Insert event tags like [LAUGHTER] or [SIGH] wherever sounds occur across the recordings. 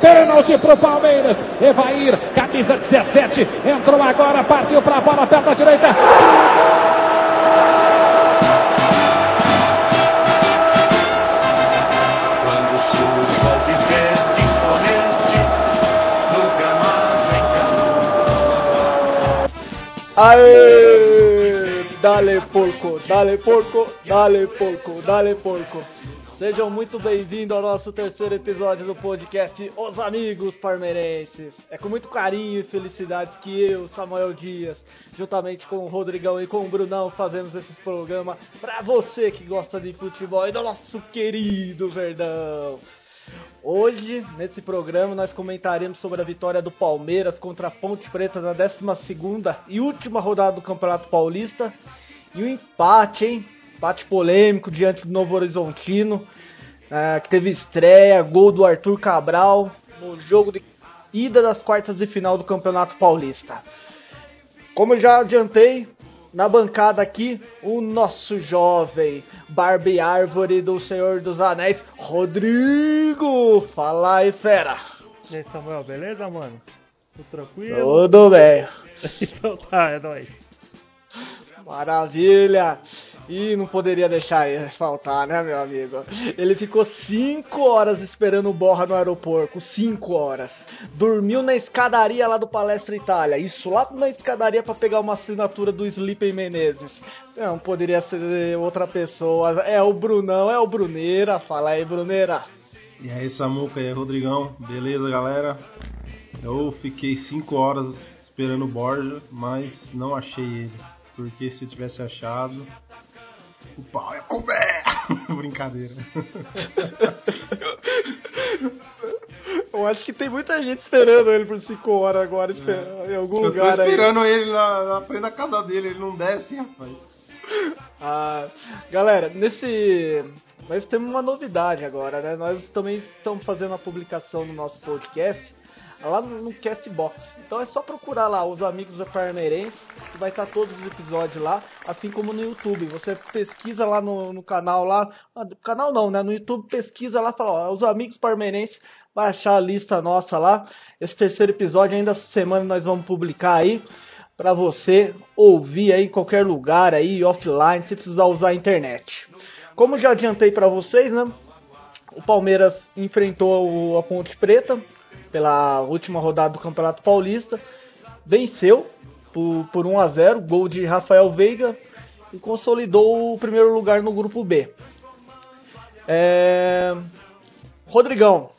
pênalti pro Palmeiras. Evair, camisa 17, entrou agora, partiu pra bola, perto da direita. Quando surge o vivente imponente, no gramado encanado. Aê! Dale porco, dale porco, dale porco, dale porco. Sejam muito bem-vindos ao nosso terceiro episódio do podcast Os Amigos Parmeirenses. É com muito carinho e felicidades que eu, Samuel Dias, juntamente com o Rodrigão e com o Brunão, fazemos esse programa para você que gosta de futebol e do nosso querido Verdão. Hoje, nesse programa, nós comentaremos sobre a vitória do Palmeiras contra a Ponte Preta na 12ª e última rodada do Campeonato Paulista. E o empate, hein? Empate polêmico diante do Novo Horizontino, eh, que teve estreia, gol do Arthur Cabral no jogo de ida das quartas de final do Campeonato Paulista. Como eu já adiantei, na bancada aqui, o nosso jovem Barbie Árvore do Senhor dos Anéis, Rodrigo! Fala aí, fera! E aí, Samuel, beleza, mano? Tudo tranquilo? Tudo bem. [LAUGHS] então tá, é nóis. Maravilha! E não poderia deixar faltar, né, meu amigo? Ele ficou 5 horas esperando o Borra no aeroporto. 5 horas. Dormiu na escadaria lá do Palestra Itália. Isso lá na escadaria para pegar uma assinatura do Sleeping Menezes. Não poderia ser outra pessoa. É o Brunão, é o Bruneira. Fala aí, Bruneira. E aí, Samuca e aí, Rodrigão, beleza, galera? Eu fiquei 5 horas esperando o Borja, mas não achei ele. Porque se tivesse achado, o pau ia comer! [LAUGHS] Brincadeira. [LAUGHS] Eu acho que tem muita gente esperando ele por 5 horas agora, esperando, em algum Eu tô lugar aí. esperando ele na, na frente da casa dele, ele não desce, rapaz. Ah, galera, nesse. Nós temos uma novidade agora, né? Nós também estamos fazendo a publicação no nosso podcast lá no, Castbox. Então é só procurar lá os amigos da que vai estar todos os episódios lá, assim como no YouTube. Você pesquisa lá no, no canal lá, ah, canal não, né? No YouTube pesquisa lá, fala, ó, os amigos Parmeirense, vai achar a lista nossa lá. Esse terceiro episódio ainda essa semana nós vamos publicar aí para você ouvir aí em qualquer lugar aí offline, sem precisar usar a internet. Como já adiantei para vocês, né? O Palmeiras enfrentou a Ponte Preta pela última rodada do Campeonato Paulista, venceu por, por 1 a 0, gol de Rafael Veiga e consolidou o primeiro lugar no grupo B. É... Rodrigão,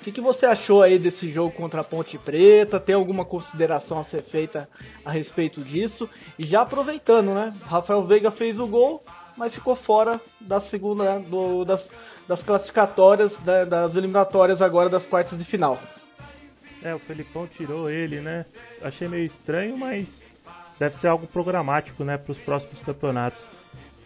o que, que você achou aí desse jogo contra a Ponte Preta? Tem alguma consideração a ser feita a respeito disso? E já aproveitando, né? Rafael Veiga fez o gol, mas ficou fora da segunda, do- das, das classificatórias, da- das eliminatórias agora das quartas de final. É, o Felipão tirou ele, né? Achei meio estranho, mas deve ser algo programático, né, para os próximos campeonatos.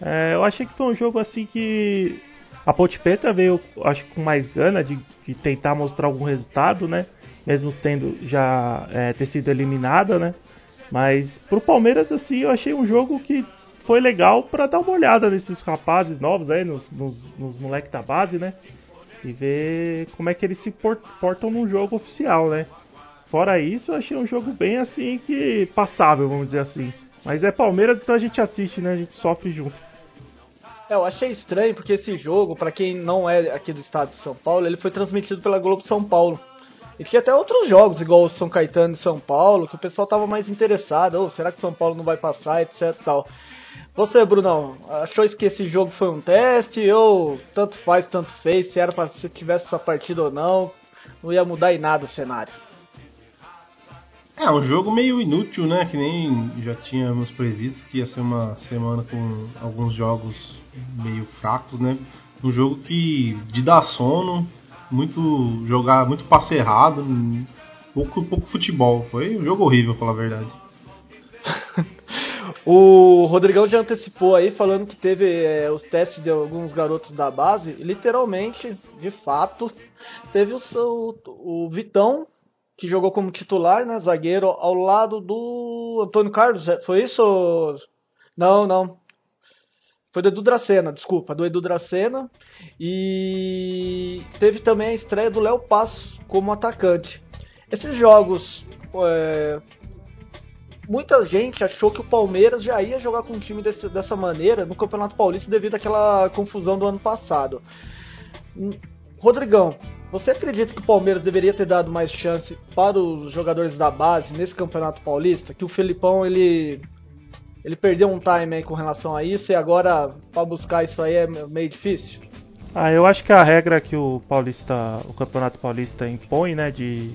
É, eu achei que foi um jogo assim que a Ponte Preta veio, acho com mais gana de, de tentar mostrar algum resultado, né? Mesmo tendo já é, ter sido eliminada, né? Mas pro Palmeiras assim, eu achei um jogo que foi legal para dar uma olhada nesses rapazes novos aí, nos, nos, nos moleques da base, né? e ver como é que eles se por- portam num jogo oficial, né? Fora isso, eu achei um jogo bem assim que passável, vamos dizer assim. Mas é Palmeiras, então a gente assiste, né? A gente sofre junto. É, eu achei estranho porque esse jogo, pra quem não é aqui do estado de São Paulo, ele foi transmitido pela Globo São Paulo. E tinha até outros jogos, igual o São Caetano e São Paulo, que o pessoal tava mais interessado. Oh, será que São Paulo não vai passar, etc tal. Você, Brunão, achou que esse jogo foi um teste ou tanto faz, tanto fez, se era pra se tivesse essa partida ou não, não ia mudar em nada o cenário. É, um jogo meio inútil, né? Que nem já tínhamos previsto que ia ser uma semana com alguns jogos meio fracos, né? Um jogo que de dar sono, muito jogar, muito passe errado, pouco, pouco futebol. Foi um jogo horrível, pra falar a verdade. [LAUGHS] O Rodrigão já antecipou aí falando que teve é, os testes de alguns garotos da base. Literalmente, de fato, teve o, seu, o Vitão, que jogou como titular, né? Zagueiro, ao lado do Antônio Carlos. é, Foi isso? Não, não. Foi do Edu Dracena, desculpa, do Edu Dracena. E teve também a estreia do Léo Passos como atacante. Esses jogos. É, muita gente achou que o Palmeiras já ia jogar com um time desse, dessa maneira no Campeonato Paulista devido àquela confusão do ano passado. Hum, Rodrigão, você acredita que o Palmeiras deveria ter dado mais chance para os jogadores da base nesse Campeonato Paulista? Que o Felipão ele ele perdeu um time aí com relação a isso e agora para buscar isso aí é meio difícil? Ah, eu acho que a regra que o Paulista, o Campeonato Paulista impõe, né, de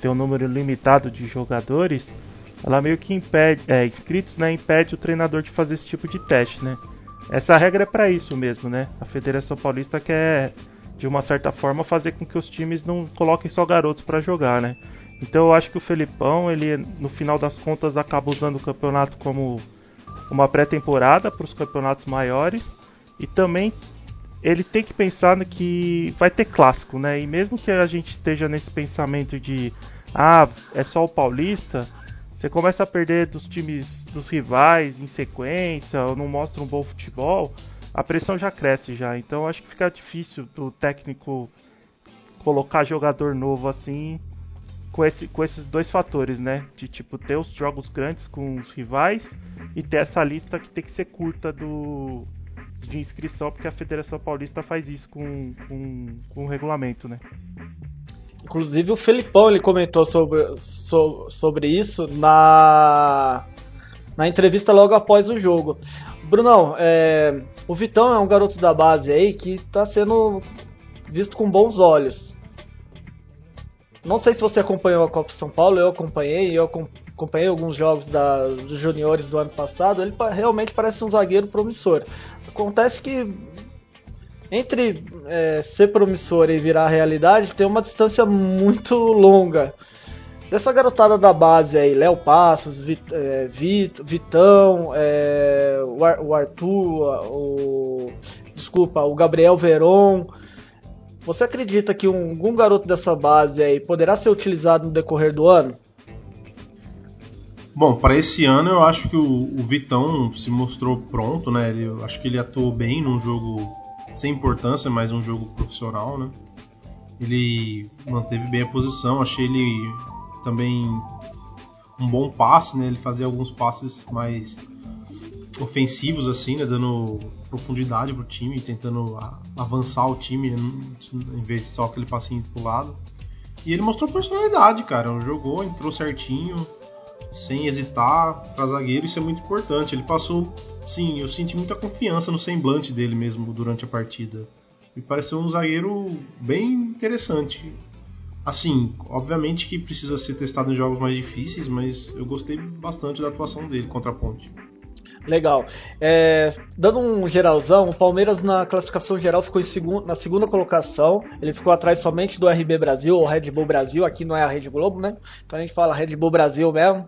ter um número limitado de jogadores, ela meio que impede, é, inscritos, né, impede o treinador de fazer esse tipo de teste, né? Essa regra é para isso mesmo, né? A Federação Paulista quer de uma certa forma fazer com que os times não coloquem só garotos para jogar, né? Então eu acho que o Felipão, ele no final das contas acaba usando o campeonato como uma pré-temporada para os campeonatos maiores e também ele tem que pensar que vai ter clássico, né? E mesmo que a gente esteja nesse pensamento de ah, é só o Paulista, você começa a perder dos times dos rivais em sequência, ou não mostra um bom futebol, a pressão já cresce já. Então acho que fica difícil do técnico colocar jogador novo assim com, esse, com esses dois fatores, né? De tipo ter os jogos grandes com os rivais e ter essa lista que tem que ser curta do de inscrição, porque a Federação Paulista faz isso com, com, com o regulamento, né? Inclusive o Felipão ele comentou sobre, so, sobre isso na, na entrevista logo após o jogo. Brunão, é, o Vitão é um garoto da base aí que está sendo visto com bons olhos. Não sei se você acompanhou a Copa São Paulo, eu acompanhei, eu acompanhei alguns jogos da, dos juniores do ano passado. Ele realmente parece um zagueiro promissor. Acontece que entre é, ser promissor e virar realidade tem uma distância muito longa dessa garotada da base aí, Léo Passos, Vit, é, Vit, Vitão, é, o, Ar, o, Arthur, o, desculpa, o Gabriel Veron. Você acredita que um, algum garoto dessa base aí poderá ser utilizado no decorrer do ano? Bom, para esse ano eu acho que o, o, Vitão se mostrou pronto, né? Ele, eu acho que ele atuou bem num jogo sem importância, mas um jogo profissional, né? Ele manteve bem a posição, achei ele também um bom passe, né? Ele fazia alguns passes mais ofensivos assim, né? Dando profundidade pro time, tentando avançar o time em vez de só aquele passinho pro lado. E ele mostrou personalidade, cara. Jogou, entrou certinho, sem hesitar para zagueiro, isso é muito importante. Ele passou, sim, eu senti muita confiança no semblante dele mesmo durante a partida. Me pareceu um zagueiro bem interessante. Assim, obviamente que precisa ser testado em jogos mais difíceis, mas eu gostei bastante da atuação dele contra a Ponte. Legal. É, dando um geralzão, o Palmeiras na classificação geral ficou segundo, na segunda colocação. Ele ficou atrás somente do RB Brasil, ou Red Bull Brasil. Aqui não é a Rede Globo, né? Então a gente fala Red Bull Brasil mesmo.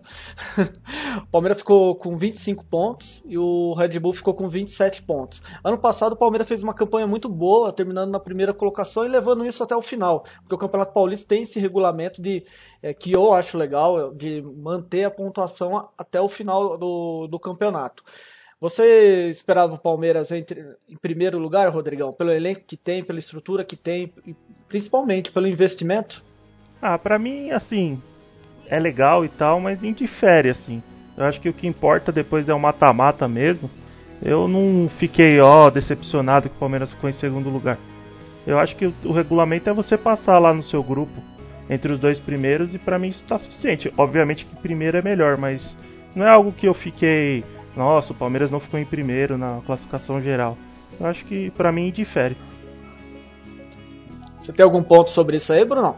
[LAUGHS] o Palmeiras ficou com 25 pontos e o Red Bull ficou com 27 pontos. Ano passado o Palmeiras fez uma campanha muito boa, terminando na primeira colocação e levando isso até o final. Porque o Campeonato Paulista tem esse regulamento de é, que eu acho legal de manter a pontuação até o final do, do campeonato. Você esperava o Palmeiras entre, em primeiro lugar, Rodrigão, pelo elenco que tem, pela estrutura que tem, e principalmente pelo investimento? Ah, para mim, assim, é legal e tal, mas indifere, assim. Eu acho que o que importa depois é o mata-mata mesmo. Eu não fiquei, ó, decepcionado que o Palmeiras ficou em segundo lugar. Eu acho que o, o regulamento é você passar lá no seu grupo entre os dois primeiros e para mim isso está suficiente. Obviamente que primeiro é melhor, mas não é algo que eu fiquei, nossa, o Palmeiras não ficou em primeiro na classificação geral. Eu acho que para mim difere. Você tem algum ponto sobre isso aí, Bruno?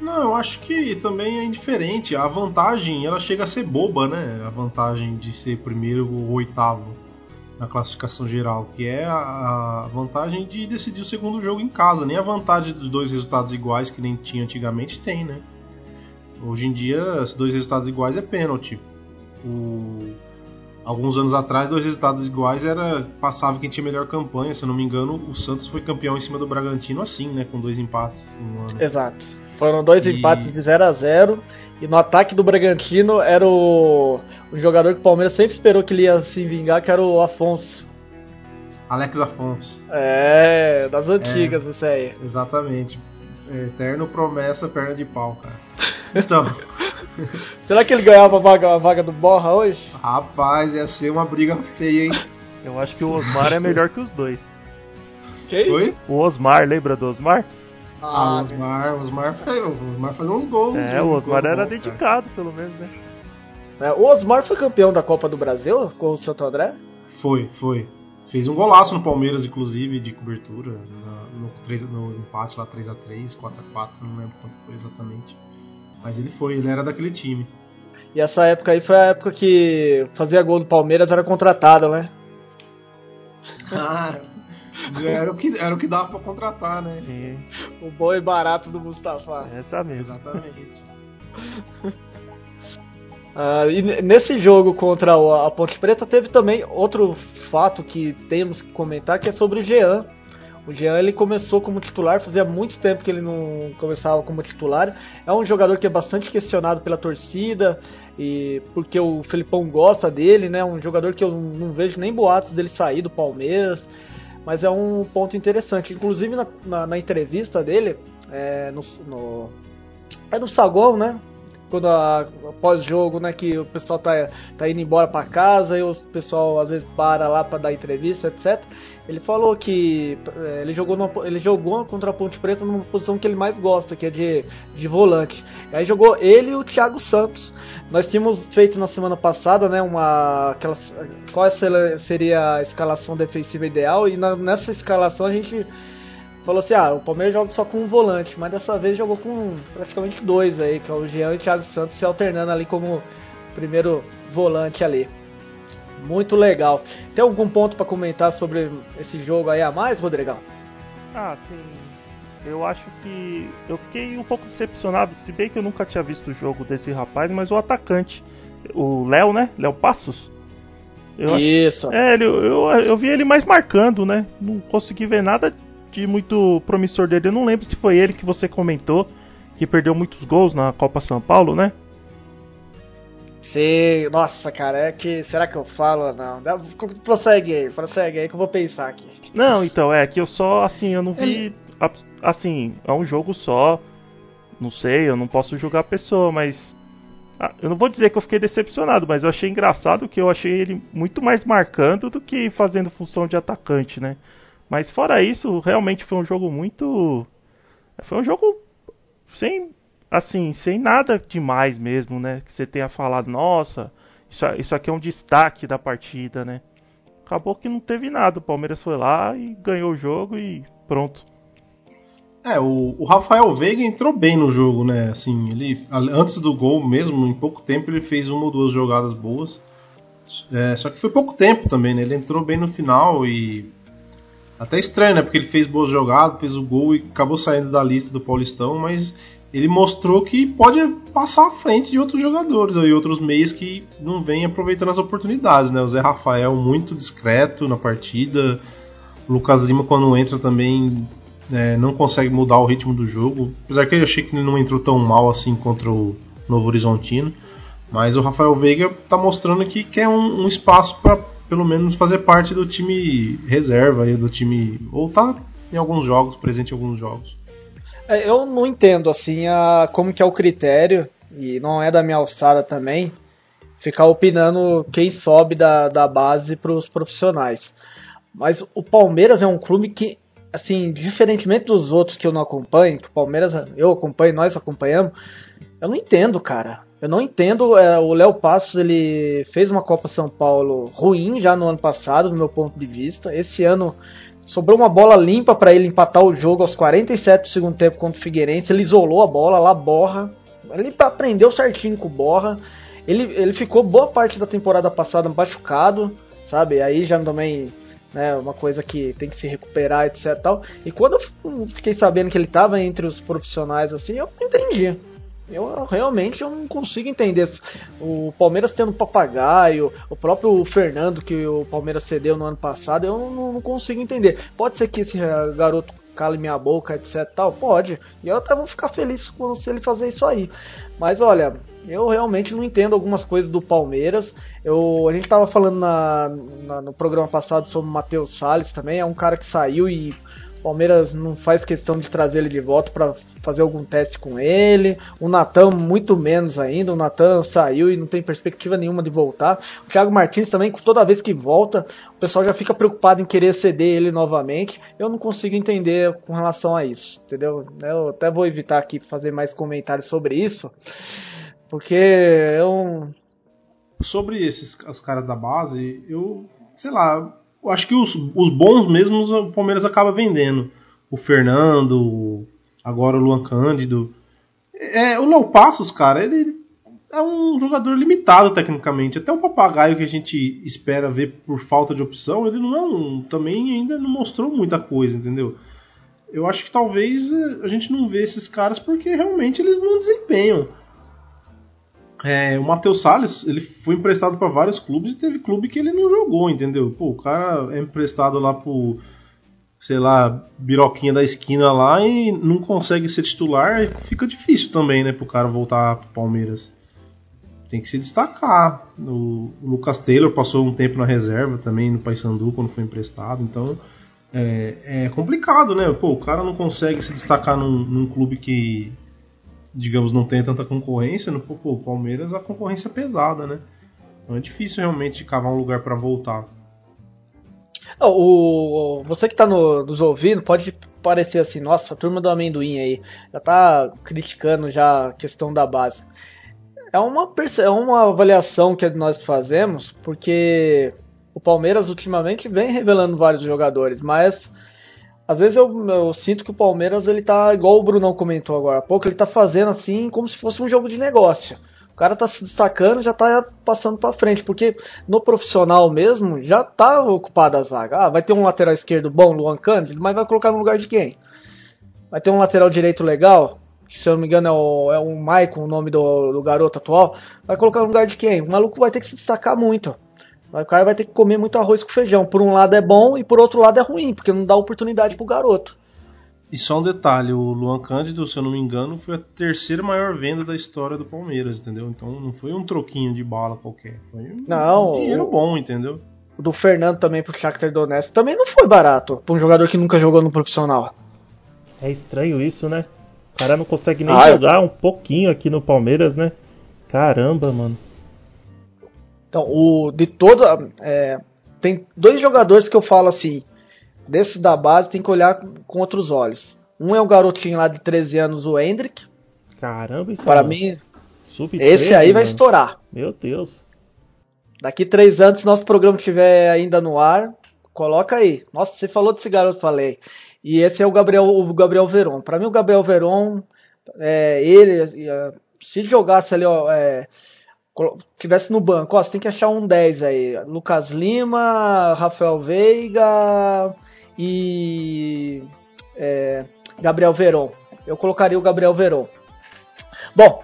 Não, eu acho que também é indiferente. A vantagem, ela chega a ser boba, né? A vantagem de ser primeiro ou oitavo na classificação geral, que é a vantagem de decidir o segundo jogo em casa. Nem a vantagem dos dois resultados iguais, que nem tinha antigamente, tem, né? Hoje em dia, se dois resultados iguais é pênalti. O... Alguns anos atrás, dois resultados iguais era passava quem tinha melhor campanha. Se eu não me engano, o Santos foi campeão em cima do Bragantino assim, né? Com dois empates em um ano. Exato. Foram dois e... empates de 0 a 0 e no ataque do Bragantino era o, o jogador que o Palmeiras sempre esperou que ele ia se vingar, que era o Afonso. Alex Afonso. É, das antigas, isso aí. Exatamente. Eterno promessa, perna de pau, cara. Então, [LAUGHS] Será que ele ganhava a vaga, a vaga do Borra hoje? rapaz, ia ser uma briga feia, hein? Eu acho que o Osmar é melhor que os dois. Quem? Foi? O Osmar, lembra do Osmar? Ah, Ah, o Osmar, Osmar, Osmar fazia uns gols. É, o Osmar era bons, cara. dedicado, pelo menos, né? é, o Osmar foi campeão da Copa do Brasil com o Santo André? Foi, foi. Fez um golaço no Palmeiras, inclusive, de cobertura, na- no, no empate lá 3x3, 4x4, não lembro quanto foi exatamente. Mas ele foi, ele era daquele time. E essa época aí foi a época que fazia gol do Palmeiras era contratado, né? Ah, era o que, era o que dava pra contratar, né? Sim, O bom e barato do Mustafa. essa mesmo. Exatamente. [LAUGHS] Ah, e nesse jogo contra o- a Ponte Preta teve também outro fato que temos que comentar que é sobre o Jean. O Jean ele começou como titular, fazia muito tempo que ele não começava como titular. É um jogador que é bastante questionado pela torcida e porque o Felipão gosta dele, né? Um jogador que eu não vejo nem boatos dele sair do Palmeiras, mas é um ponto interessante. Inclusive na, na- na entrevista dele, é, no, no, é no saguão, né? quando a- após jogo, né, que o pessoal tá, tá indo embora para casa e o pessoal às vezes para lá para dar entrevista, etc. Ele falou que eh, ele jogou, numa, ele jogou contra a Ponte Preta numa posição que ele mais gosta, que é de, de volante. Aí jogou ele e o Thiago Santos. Nós tínhamos feito na semana passada, né, uma aquela, qual seria a escalação defensiva ideal e na- nessa escalação a gente falou assim: ah, o Palmeiras joga só com um volante, mas dessa vez jogou com praticamente dois aí, que é o Jean e o Thiago Santos se alternando ali como primeiro volante ali. Muito legal. Tem algum ponto para comentar sobre esse jogo aí a mais, Rodrigão? Ah, sim. Eu acho que eu fiquei um pouco decepcionado, se bem que eu nunca tinha visto o jogo desse rapaz, mas o atacante, o Léo, né? Léo Passos. Eu acho- Isso. É, ele, eu, eu vi ele mais marcando, né? Não consegui ver nada de muito promissor dele. Eu não lembro se foi ele que você comentou que perdeu muitos gols na Copa São Paulo, né? Sim, nossa, cara, é que. Será que eu falo ou não? Dá- Prossegue aí, prossegue aí que eu vou pensar aqui. Não, então, é que eu só, assim, eu não vi. Assim, é um jogo só. Não sei, eu não posso julgar a pessoa, mas. ah, Eu não vou dizer que eu fiquei decepcionado, mas eu achei engraçado que eu achei ele muito mais marcando do que fazendo função de atacante, né? Mas fora isso, realmente foi um jogo muito. Foi um jogo sem. Assim, sem nada demais mesmo, né? Que você tenha falado, nossa, isso, isso aqui é um destaque da partida, né? acabou que não teve nada. O Palmeiras foi lá e ganhou o jogo e pronto. É, o, o Rafael Veiga entrou bem no jogo, né? Assim, ele antes do gol mesmo, em pouco tempo ele fez uma ou duas jogadas boas. É, só que foi pouco tempo também, né? Ele entrou bem no final e até estranho, né? Porque ele fez boas jogadas, fez o gol e acabou saindo da lista do Paulistão, mas ele mostrou que pode passar à frente de outros jogadores e outros meios que não vêm aproveitando as oportunidades, né? O Zé Rafael muito discreto na partida, o Lucas Lima quando entra também é, não consegue mudar o ritmo do jogo. Apesar que eu achei que ele não entrou tão mal assim contra o Novo Horizontino. Mas o Rafael Veiga está mostrando que quer um, um espaço para pelo menos fazer parte do time reserva, aí, do time. Ou tá em alguns jogos, presente em alguns jogos. É, eu não entendo assim a, como que é o critério, e não é da minha alçada também, ficar opinando quem sobe da, da base para os profissionais. Mas o Palmeiras é um clube que assim, diferentemente dos outros que eu não acompanho, que o Palmeiras, eu acompanho, nós acompanhamos, eu não entendo, cara. Eu não entendo. É, o Léo Passos ele fez uma Copa São Paulo ruim já no ano passado, do meu ponto de vista. Esse ano sobrou uma bola limpa para ele empatar o jogo aos 47 do segundo tempo contra o Figueirense. Ele isolou a bola lá, borra. Ele aprendeu certinho com o borra. Ele, ele ficou boa parte da temporada passada machucado, sabe? Aí já também né, uma coisa que tem que se recuperar, etc. Tal. E quando eu fiquei sabendo que ele estava entre os profissionais, assim, eu entendi. Eu realmente eu não consigo entender. O Palmeiras tendo papagaio, o próprio Fernando que o Palmeiras cedeu no ano passado, eu não, não consigo entender. Pode ser que esse garoto cale minha boca, etc. Tal, pode. E eu até vou ficar feliz se ele fazer isso aí. Mas olha, eu realmente não entendo algumas coisas do Palmeiras. Eu, a gente estava falando na, na, no programa passado sobre o Matheus Salles também. É um cara que saiu e o Palmeiras não faz questão de trazer ele de volta para fazer algum teste com ele. O Natan, muito menos ainda. O Natan saiu e não tem perspectiva nenhuma de voltar. O Thiago Martins também, toda vez que volta, o pessoal já fica preocupado em querer ceder ele novamente. Eu não consigo entender com relação a isso, entendeu? Eu até vou evitar aqui fazer mais comentários sobre isso. Porque eu. Sobre esses os caras da base, eu. Sei lá, eu acho que os, os bons mesmos o Palmeiras acaba vendendo. O Fernando, agora o Luan Cândido. É, o Léo Passos, cara, ele é um jogador limitado tecnicamente. Até o papagaio que a gente espera ver por falta de opção, ele não é um. Também ainda não mostrou muita coisa, entendeu? Eu acho que talvez a gente não vê esses caras porque realmente eles não desempenham. É, o Matheus Salles, ele foi emprestado para vários clubes e teve clube que ele não jogou, entendeu? Pô, o cara é emprestado lá pro, sei lá, biroquinha da esquina lá e não consegue ser titular, fica difícil também, né, pro cara voltar pro Palmeiras. Tem que se destacar. O Lucas Taylor passou um tempo na reserva também no Paysandu quando foi emprestado, então é, é complicado, né? Pô, o cara não consegue se destacar num, num clube que digamos, não tem tanta concorrência, no pô, Palmeiras a concorrência é pesada, né? Então é difícil realmente cavar um lugar para voltar. O, você que está no, nos ouvindo pode parecer assim, nossa, a turma do amendoim aí já está criticando já a questão da base. É uma, é uma avaliação que nós fazemos porque o Palmeiras ultimamente vem revelando vários jogadores, mas às vezes eu, eu, sinto que o Palmeiras ele tá igual o Brunão comentou agora há pouco, ele tá fazendo assim como se fosse um jogo de negócio. O cara tá se destacando, já tá passando para frente, porque no profissional mesmo já tá ocupada a zaga. Ah, vai ter um lateral esquerdo bom, Luan Cândido, mas vai colocar no lugar de quem? Vai ter um lateral direito legal, que se eu não me engano é o, é o Maicon, o nome do, do garoto atual, vai colocar no lugar de quem? O maluco vai ter que se destacar muito. O cara vai ter que comer muito arroz com feijão. Por um lado é bom e por outro lado é ruim, porque não dá oportunidade pro garoto. E só um detalhe, o Luan Cândido, se eu não me engano, foi a terceira maior venda da história do Palmeiras, entendeu? Então não foi um troquinho de bala qualquer. Foi um não, dinheiro o, bom, entendeu? O do Fernando também pro Shakhtar Donetsk também não foi barato pra um jogador que nunca jogou no profissional. É estranho isso, né? O cara não consegue nem ah, jogar eu... um pouquinho aqui no Palmeiras, né? Caramba, mano. Então, o de toda. É, tem dois jogadores que eu falo assim. Desses da base tem que olhar com outros olhos. Um é o garotinho lá de 13 anos, o Hendrick. Caramba, isso Para é mim, esse aí vai estourar. Meu Deus. Daqui três anos, se nosso programa estiver ainda no ar, coloca aí. Nossa, você falou desse garoto, falei. E esse é o Gabriel, o Gabriel Veron. Para mim, o Gabriel Veron, é, ele, se jogasse ali, ó, é, tivesse no banco, ó, você tem que achar um 10 aí. Lucas Lima, Rafael Veiga e é, Gabriel Veron. Eu colocaria o Gabriel Veron. Bom,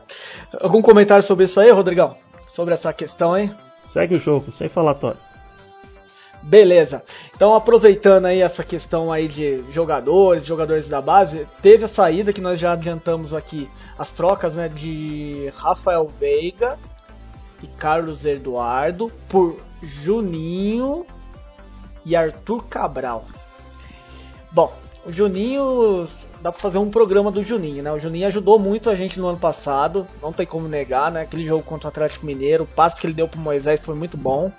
algum comentário sobre isso aí, Rodrigão? Sobre essa questão aí? Segue o jogo, sem falatório. Beleza. Então, aproveitando aí essa questão aí de jogadores, jogadores da base, teve a saída que nós já adiantamos aqui, as trocas, né, de Rafael Veiga e Carlos Eduardo por Juninho e Arthur Cabral. Bom, o Juninho dá para fazer um programa do Juninho, né? O Juninho ajudou muito a gente no ano passado, não tem como negar, né? Aquele jogo contra o Atlético Mineiro, o passe que ele deu pro Moisés foi muito bom.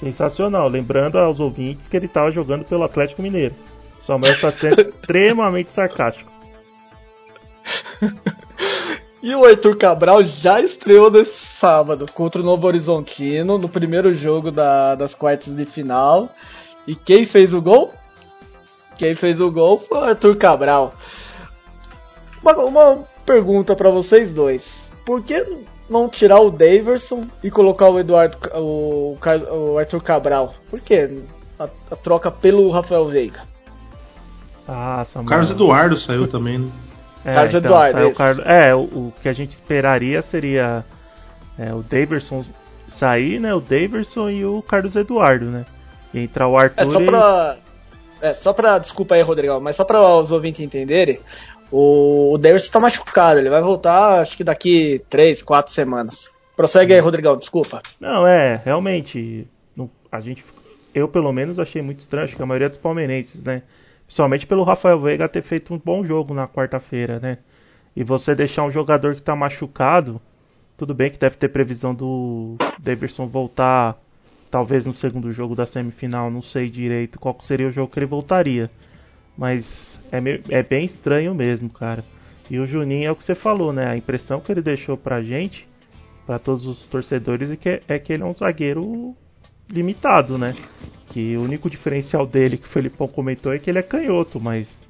Sensacional, lembrando aos ouvintes que ele estava jogando pelo Atlético Mineiro. Samuel está sendo [LAUGHS] extremamente sarcástico. E o Arthur Cabral já estreou nesse sábado contra o Novo Horizontino, no primeiro jogo da, das quartas de final. E quem fez o gol? Quem fez o gol foi o Arthur Cabral. Uma, uma pergunta para vocês dois: por que não tirar o Daverson e colocar o Eduardo, o, o Arthur Cabral? Por que a, a troca pelo Rafael Veiga? Ah, Samuel. Carlos Eduardo saiu também, né? É, Carlos então, Eduardo. O é, o, o, que a gente esperaria seria é, o Daverson sair, né? O Daverson e o Carlos Eduardo, né? E entrar o Arthur. É só pra. É, só pra. Desculpa aí, Rodrigão, mas só pra os ouvintes entenderem, o, o Davis tá machucado, ele vai voltar acho que daqui 3, 4 semanas. Prossegue aí, Rodrigão, desculpa. Não, é, realmente. não- a gente. Eu, pelo menos, achei muito estranho, acho que a maioria dos palmeirenses, né? Principalmente pelo Rafael Veiga ter feito um bom jogo na quarta-feira, né? E você deixar um jogador que tá machucado, tudo bem que deve ter previsão do Davidson voltar, talvez no segundo jogo da semifinal, não sei direito qual seria o jogo que ele voltaria. Mas é, é bem estranho mesmo, cara. E o Juninho é o que você falou, né? A impressão que ele deixou pra gente, pra todos os torcedores, é que, é que ele é um zagueiro limitado, né? Que o único diferencial dele, que o Felipão comentou, é que ele é canhoto, mas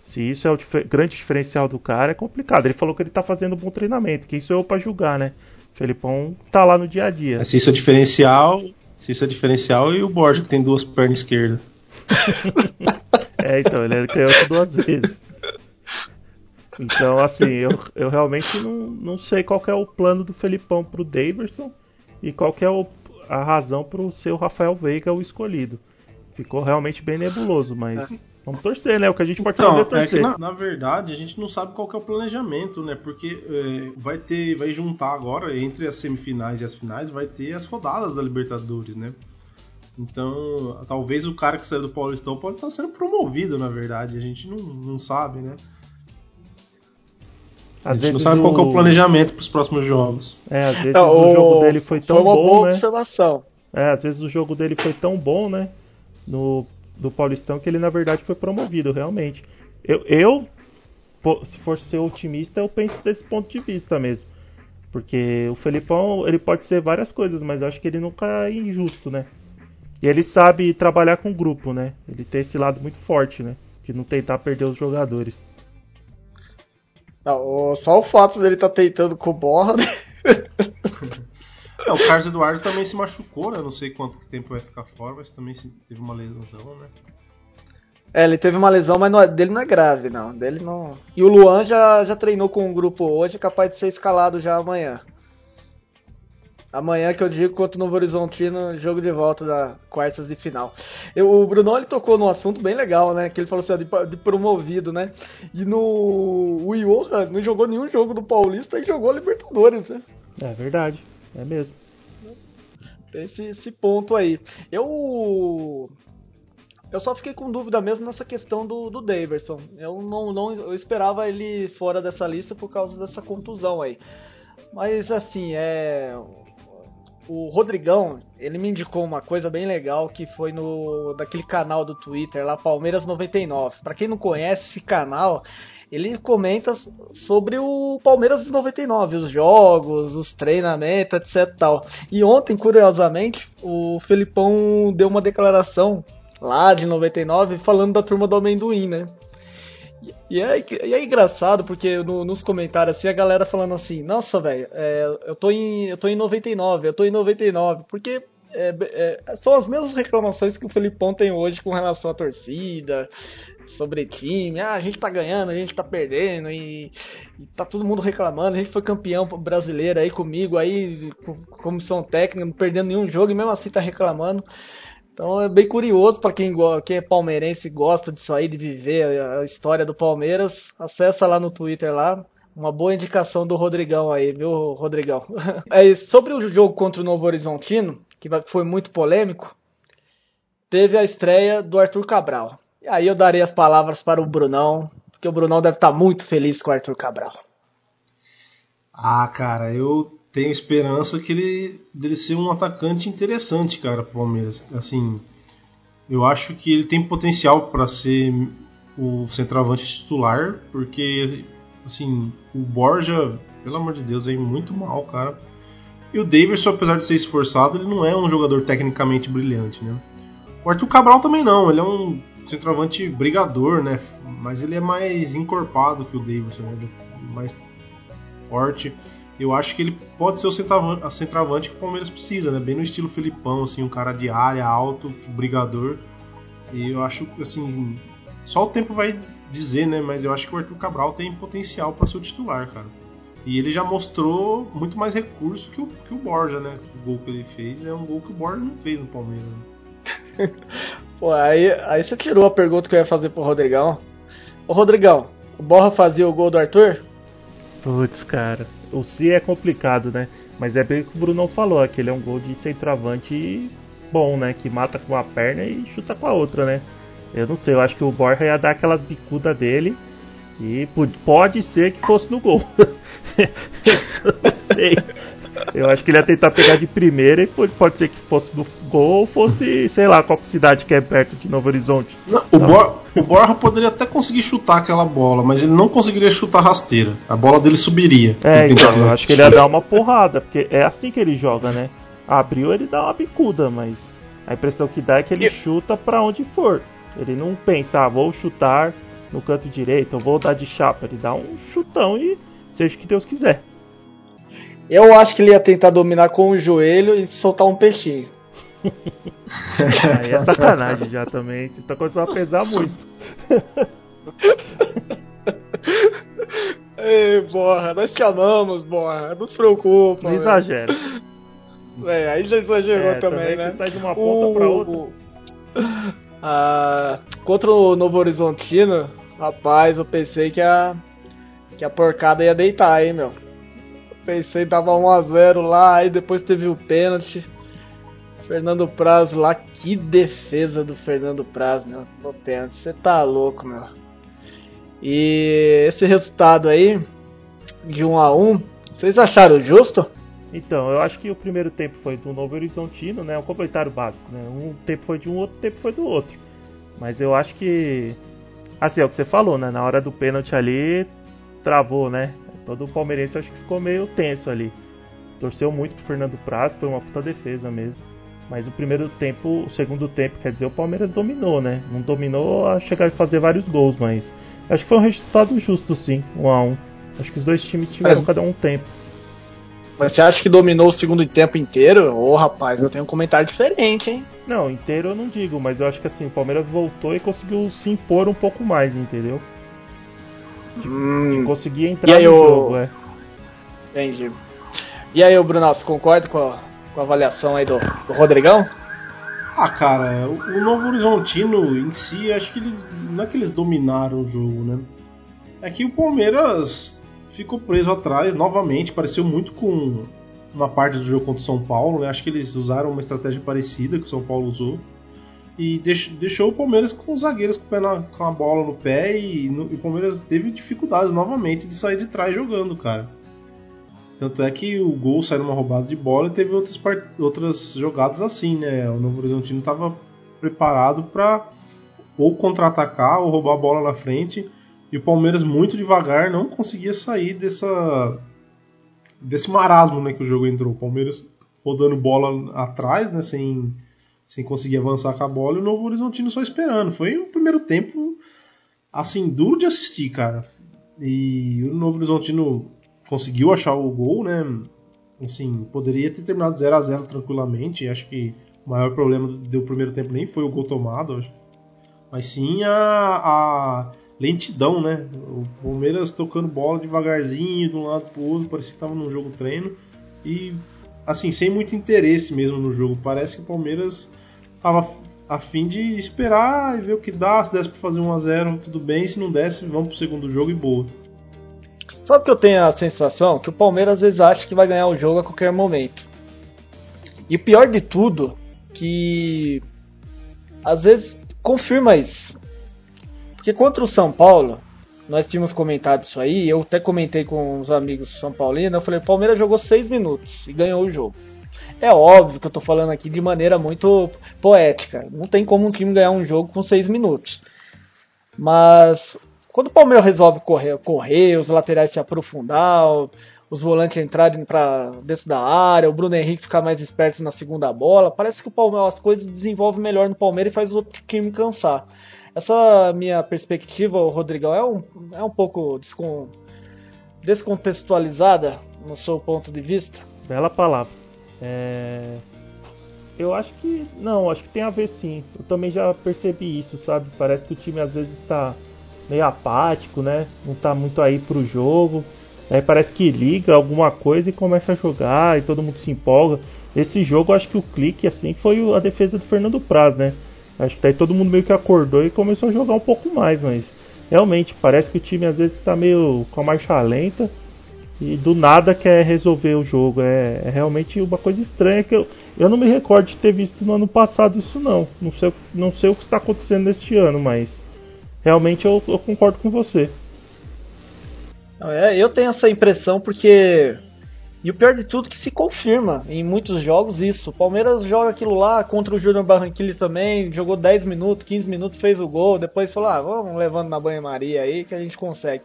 se isso é o dife- grande diferencial do cara, é complicado. Ele falou que ele tá fazendo um bom treinamento, que isso é eu pra julgar, né? O Felipão tá lá no dia a dia. Se isso é diferencial, se isso é diferencial, e o Borja que tem duas pernas esquerdas. [LAUGHS] É, então, ele é canhoto duas vezes. Então, assim, eu, eu realmente não, não sei qual que é o plano do Felipão pro Daverson e qual que é o- a razão pro seu Rafael Veiga o escolhido. Ficou realmente bem nebuloso, mas vamos torcer, né? O que a gente pode fazer é Então, é que torcer. na, na verdade a gente não sabe qual que é o planejamento, né? Porque é, vai ter, vai juntar agora entre as semifinais e as finais, vai ter as rodadas da Libertadores, né? Então, talvez o cara que saiu do Paulistão pode estar sendo promovido, na verdade. A gente não, não sabe, né? a Às gente não sabe qual que é o o- planejamento para os próximos jogos. É, às vezes Não, o jogo dele foi tão uma bom, boa né? observação. É, às vezes o jogo dele foi tão bom, né? No do Paulistão que ele na verdade foi promovido, realmente. Eu, eu se for ser otimista, eu penso desse ponto de vista mesmo. Porque o Felipão, ele pode ser várias coisas, mas eu acho que ele nunca é injusto, né? E ele sabe trabalhar com grupo, né? Ele tem esse lado muito forte, né? De não tentar perder os jogadores. Não, o- só o fato dele estar tentando com o Borra. né? [LAUGHS] É, o Carlos Eduardo também se machucou, né? Não sei quanto tempo vai ficar fora, mas também teve uma lesão, né? É, ele teve uma lesão, mas não é- dele não é grave, não. Dele não. E o Luan já, já treinou com o grupo hoje, capaz de ser escalado já amanhã. Amanhã que eu digo contra o Novo Horizontino, jogo de volta da quartas de final. Eu- o Bruno ele tocou num assunto bem legal, né? Que ele falou assim, ó, de, de promovido, né? E no. O Johan não jogou nenhum jogo do Paulista e jogou a Libertadores, né? É verdade, é mesmo. Tem esse, esse ponto aí. Eu. Eu só fiquei com dúvida mesmo nessa questão do, do Daverson. Eu não, não eu esperava ele fora dessa lista por causa dessa contusão aí. Mas assim, é. O Rodrigão, ele me indicou uma coisa bem legal que foi no daquele canal do Twitter lá, Palmeiras 99. Pra quem não conhece esse canal, ele comenta sobre o Palmeiras de 99, os jogos, os treinamentos, etc tal. E ontem, curiosamente, o Felipão deu uma declaração lá de 99 falando da turma do amendoim, né? E é, e é engraçado porque no- nos comentários assim a galera falando assim, nossa velho, é, eu tô em eu tô em 99, eu tô em 99, porque é, é, são as mesmas reclamações que o Felipão tem hoje com relação à torcida, sobre time, ah, a gente tá ganhando, a gente tá perdendo e, e tá todo mundo reclamando, a gente foi campeão brasileiro aí comigo aí, com comissão técnica, não perdendo nenhum jogo e mesmo assim tá reclamando. Então é bem curioso para quem, quem é palmeirense e gosta disso aí, de viver a a história do Palmeiras. Acessa lá no Twitter lá. Uma boa indicação do Rodrigão aí, viu, Rodrigão? [LAUGHS] É, sobre o jogo contra o Novo Horizontino, que foi muito polêmico, teve a estreia do Arthur Cabral. E aí eu darei as palavras para o Brunão, porque o Brunão deve estar muito feliz com o Arthur Cabral. Ah, cara, eu tenho esperança que ele dele ser um atacante interessante, cara, pro Palmeiras. Assim, eu acho que ele tem potencial para ser o centroavante titular, porque assim, o Borja, pelo amor de Deus, é muito mal, cara. E o Davidson, apesar de ser esforçado, ele não é um jogador tecnicamente brilhante, né? O Arthur Cabral também não, ele é um centroavante brigador, né? Mas ele é mais encorpado que o Davidson, né? É mais forte. Eu acho que ele pode ser o centroavante que o Palmeiras precisa, né? Bem no estilo Felipão, assim, um cara de área, alto, brigador. E eu acho que, assim, só o tempo vai dizer, né? Mas eu acho que o Arthur Cabral tem potencial para ser o titular, cara. E ele já mostrou muito mais recurso que o, que o Borja, né? O gol que ele fez é um gol que o Borja não fez no Palmeiras. né? [LAUGHS] Pô, aí, aí você tirou a pergunta que eu ia fazer pro Rodrigão. Ô Rodrigão, o Borra fazia o gol do Arthur? Putz, cara. O Si é complicado, né? Mas é bem o que o Bruno falou, que ele é um gol de centroavante bom, né? Que mata com uma perna e chuta com a outra, né? Eu não sei, eu acho que o Borja ia dar aquelas bicudas dele e pode ser que fosse no gol. [LAUGHS] eu não sei. Eu acho que ele ia tentar pegar de primeira e pode, pode ser que fosse no gol ou fosse, sei lá, qual cidade que é perto de Novo Horizonte. Não, o, Bor o Borja poderia até conseguir chutar aquela bola, mas ele não conseguiria chutar rasteira. A bola dele subiria. É, então, eu acho que ele ia dar uma porrada, porque é assim que ele joga, né? Abriu, ele dá uma bicuda, mas a impressão que dá é que ele chuta para onde for. Ele não pensa, ah, vou chutar no canto direito, ou vou dar de chapa. Ele dá um chutão e seja o que Deus quiser. Eu acho que ele ia tentar dominar com o joelho e soltar um peixinho. Aí é sacanagem já também. Vocês estão começando a pesar muito. Ei, borra, nós te amamos, borra. Não se preocupa. Não exagera. É, aí já exagerou é, também, também, né? Você sai de uma ponta o... pra outra. Ah, contra o Novo Horizontino, rapaz, eu pensei que a, que a porcada ia deitar, hein, meu. Pensei que tava 1x0 lá, aí depois teve o pênalti. Fernando Praz lá, que defesa do Fernando Praz, meu, no pênalti. Você tá louco, meu. E esse resultado aí, de 1 a 1 vocês acharam justo? Então, eu acho que o primeiro tempo foi do Novo Horizontino, né? Um comentário básico, né? Um tempo foi de um, outro tempo foi do outro. Mas eu acho que. Assim, é o que você falou, né? Na hora do pênalti ali, travou, né? Todo o palmeirense acho que ficou meio tenso ali. Torceu muito pro Fernando Praz, foi uma puta defesa mesmo. Mas o primeiro tempo, o segundo tempo, quer dizer, o Palmeiras dominou, né? Não dominou a chegar a fazer vários gols, mas acho que foi um resultado justo, sim, um a um. Acho que os dois times tiveram mas, cada um tempo. Mas você acha que dominou o segundo tempo inteiro? Ô, oh, rapaz, eu tenho um comentário diferente, hein? Não, inteiro eu não digo, mas eu acho que assim, o Palmeiras voltou e conseguiu se impor um pouco mais, entendeu? De, hum, de conseguir entrar no eu... jogo, é. Entendi. E aí, Bruno, você concorda com a, com a avaliação aí do, do Rodrigão? Ah, cara, o, o Novo Horizontino em si, acho que eles, não é que eles dominaram o jogo, né? É que o Palmeiras ficou preso atrás novamente, pareceu muito com uma parte do jogo contra o São Paulo, né? Acho que eles usaram uma estratégia parecida que o São Paulo usou. E deixou o Palmeiras com os zagueiros com, na, com a bola no pé e, no, e o Palmeiras teve dificuldades novamente de sair de trás jogando, cara. Tanto é que o gol saiu numa roubada de bola e teve outras, outras jogadas assim, né? O Novo Horizontino estava preparado para ou contra-atacar ou roubar a bola na frente. E o Palmeiras, muito devagar, não conseguia sair dessa desse marasmo né, que o jogo entrou. O Palmeiras rodando bola atrás, né, sem, sem conseguir avançar com a bola, e o Novo Horizontino só esperando. Foi um primeiro tempo assim, duro de assistir, cara. E o Novo Horizontino conseguiu achar o gol, né? Assim, poderia ter terminado 0 a 0 tranquilamente. Acho que o maior problema do primeiro tempo nem foi o gol tomado, mas sim a, a lentidão, né? O Palmeiras tocando bola devagarzinho de um lado pro outro, parecia que estava num jogo treino e assim, sem muito interesse mesmo no jogo. Parece que o Palmeiras estava a fim de esperar e ver o que dá, se desse para fazer 1 a 0, tudo bem, se não desse, vamos pro segundo jogo e boa. Sabe que eu tenho a sensação que o Palmeiras às vezes acha que vai ganhar o jogo a qualquer momento. E o pior de tudo, que às vezes confirma isso. Porque contra o São Paulo, nós tínhamos comentado isso aí, eu até comentei com os amigos São Paulinos, eu falei, o Palmeiras jogou seis minutos e ganhou o jogo. É óbvio que eu tô falando aqui de maneira muito poética. Não tem como um time ganhar um jogo com seis minutos. Mas quando o Palmeiras resolve correr, correr, os laterais se aprofundar, os volantes entrarem para dentro da área, o Bruno Henrique ficar mais esperto na segunda bola, parece que o Palmeiras, as coisas desenvolvem melhor no Palmeiras e faz o outro time cansar. Essa minha perspectiva, Rodrigão, é um, é um pouco descon, descontextualizada no seu ponto de vista? Bela palavra. É... Eu acho que. Não, acho que tem a ver sim. Eu também já percebi isso, sabe? Parece que o time às vezes está meio apático, né? Não tá muito aí pro jogo. Aí parece que liga alguma coisa e começa a jogar e todo mundo se empolga. Esse jogo, acho que o clique assim foi a defesa do Fernando Praz, né? Acho que daí todo mundo meio que acordou e começou a jogar um pouco mais, mas realmente parece que o time às vezes está meio com a marcha lenta e do nada quer resolver o jogo. É, é, realmente uma coisa estranha que eu, eu não me recordo de ter visto no ano passado isso não. Não sei, não sei o que está acontecendo neste ano, mas realmente eu, eu concordo com você. É, eu tenho essa impressão porque. E o pior de tudo é que se confirma em muitos jogos isso. O Palmeiras joga aquilo lá contra o Júnior Barranquilla também, jogou 10 minutos, 15 minutos, fez o gol, depois falou, ah, vamos levando na banho-maria aí que a gente consegue.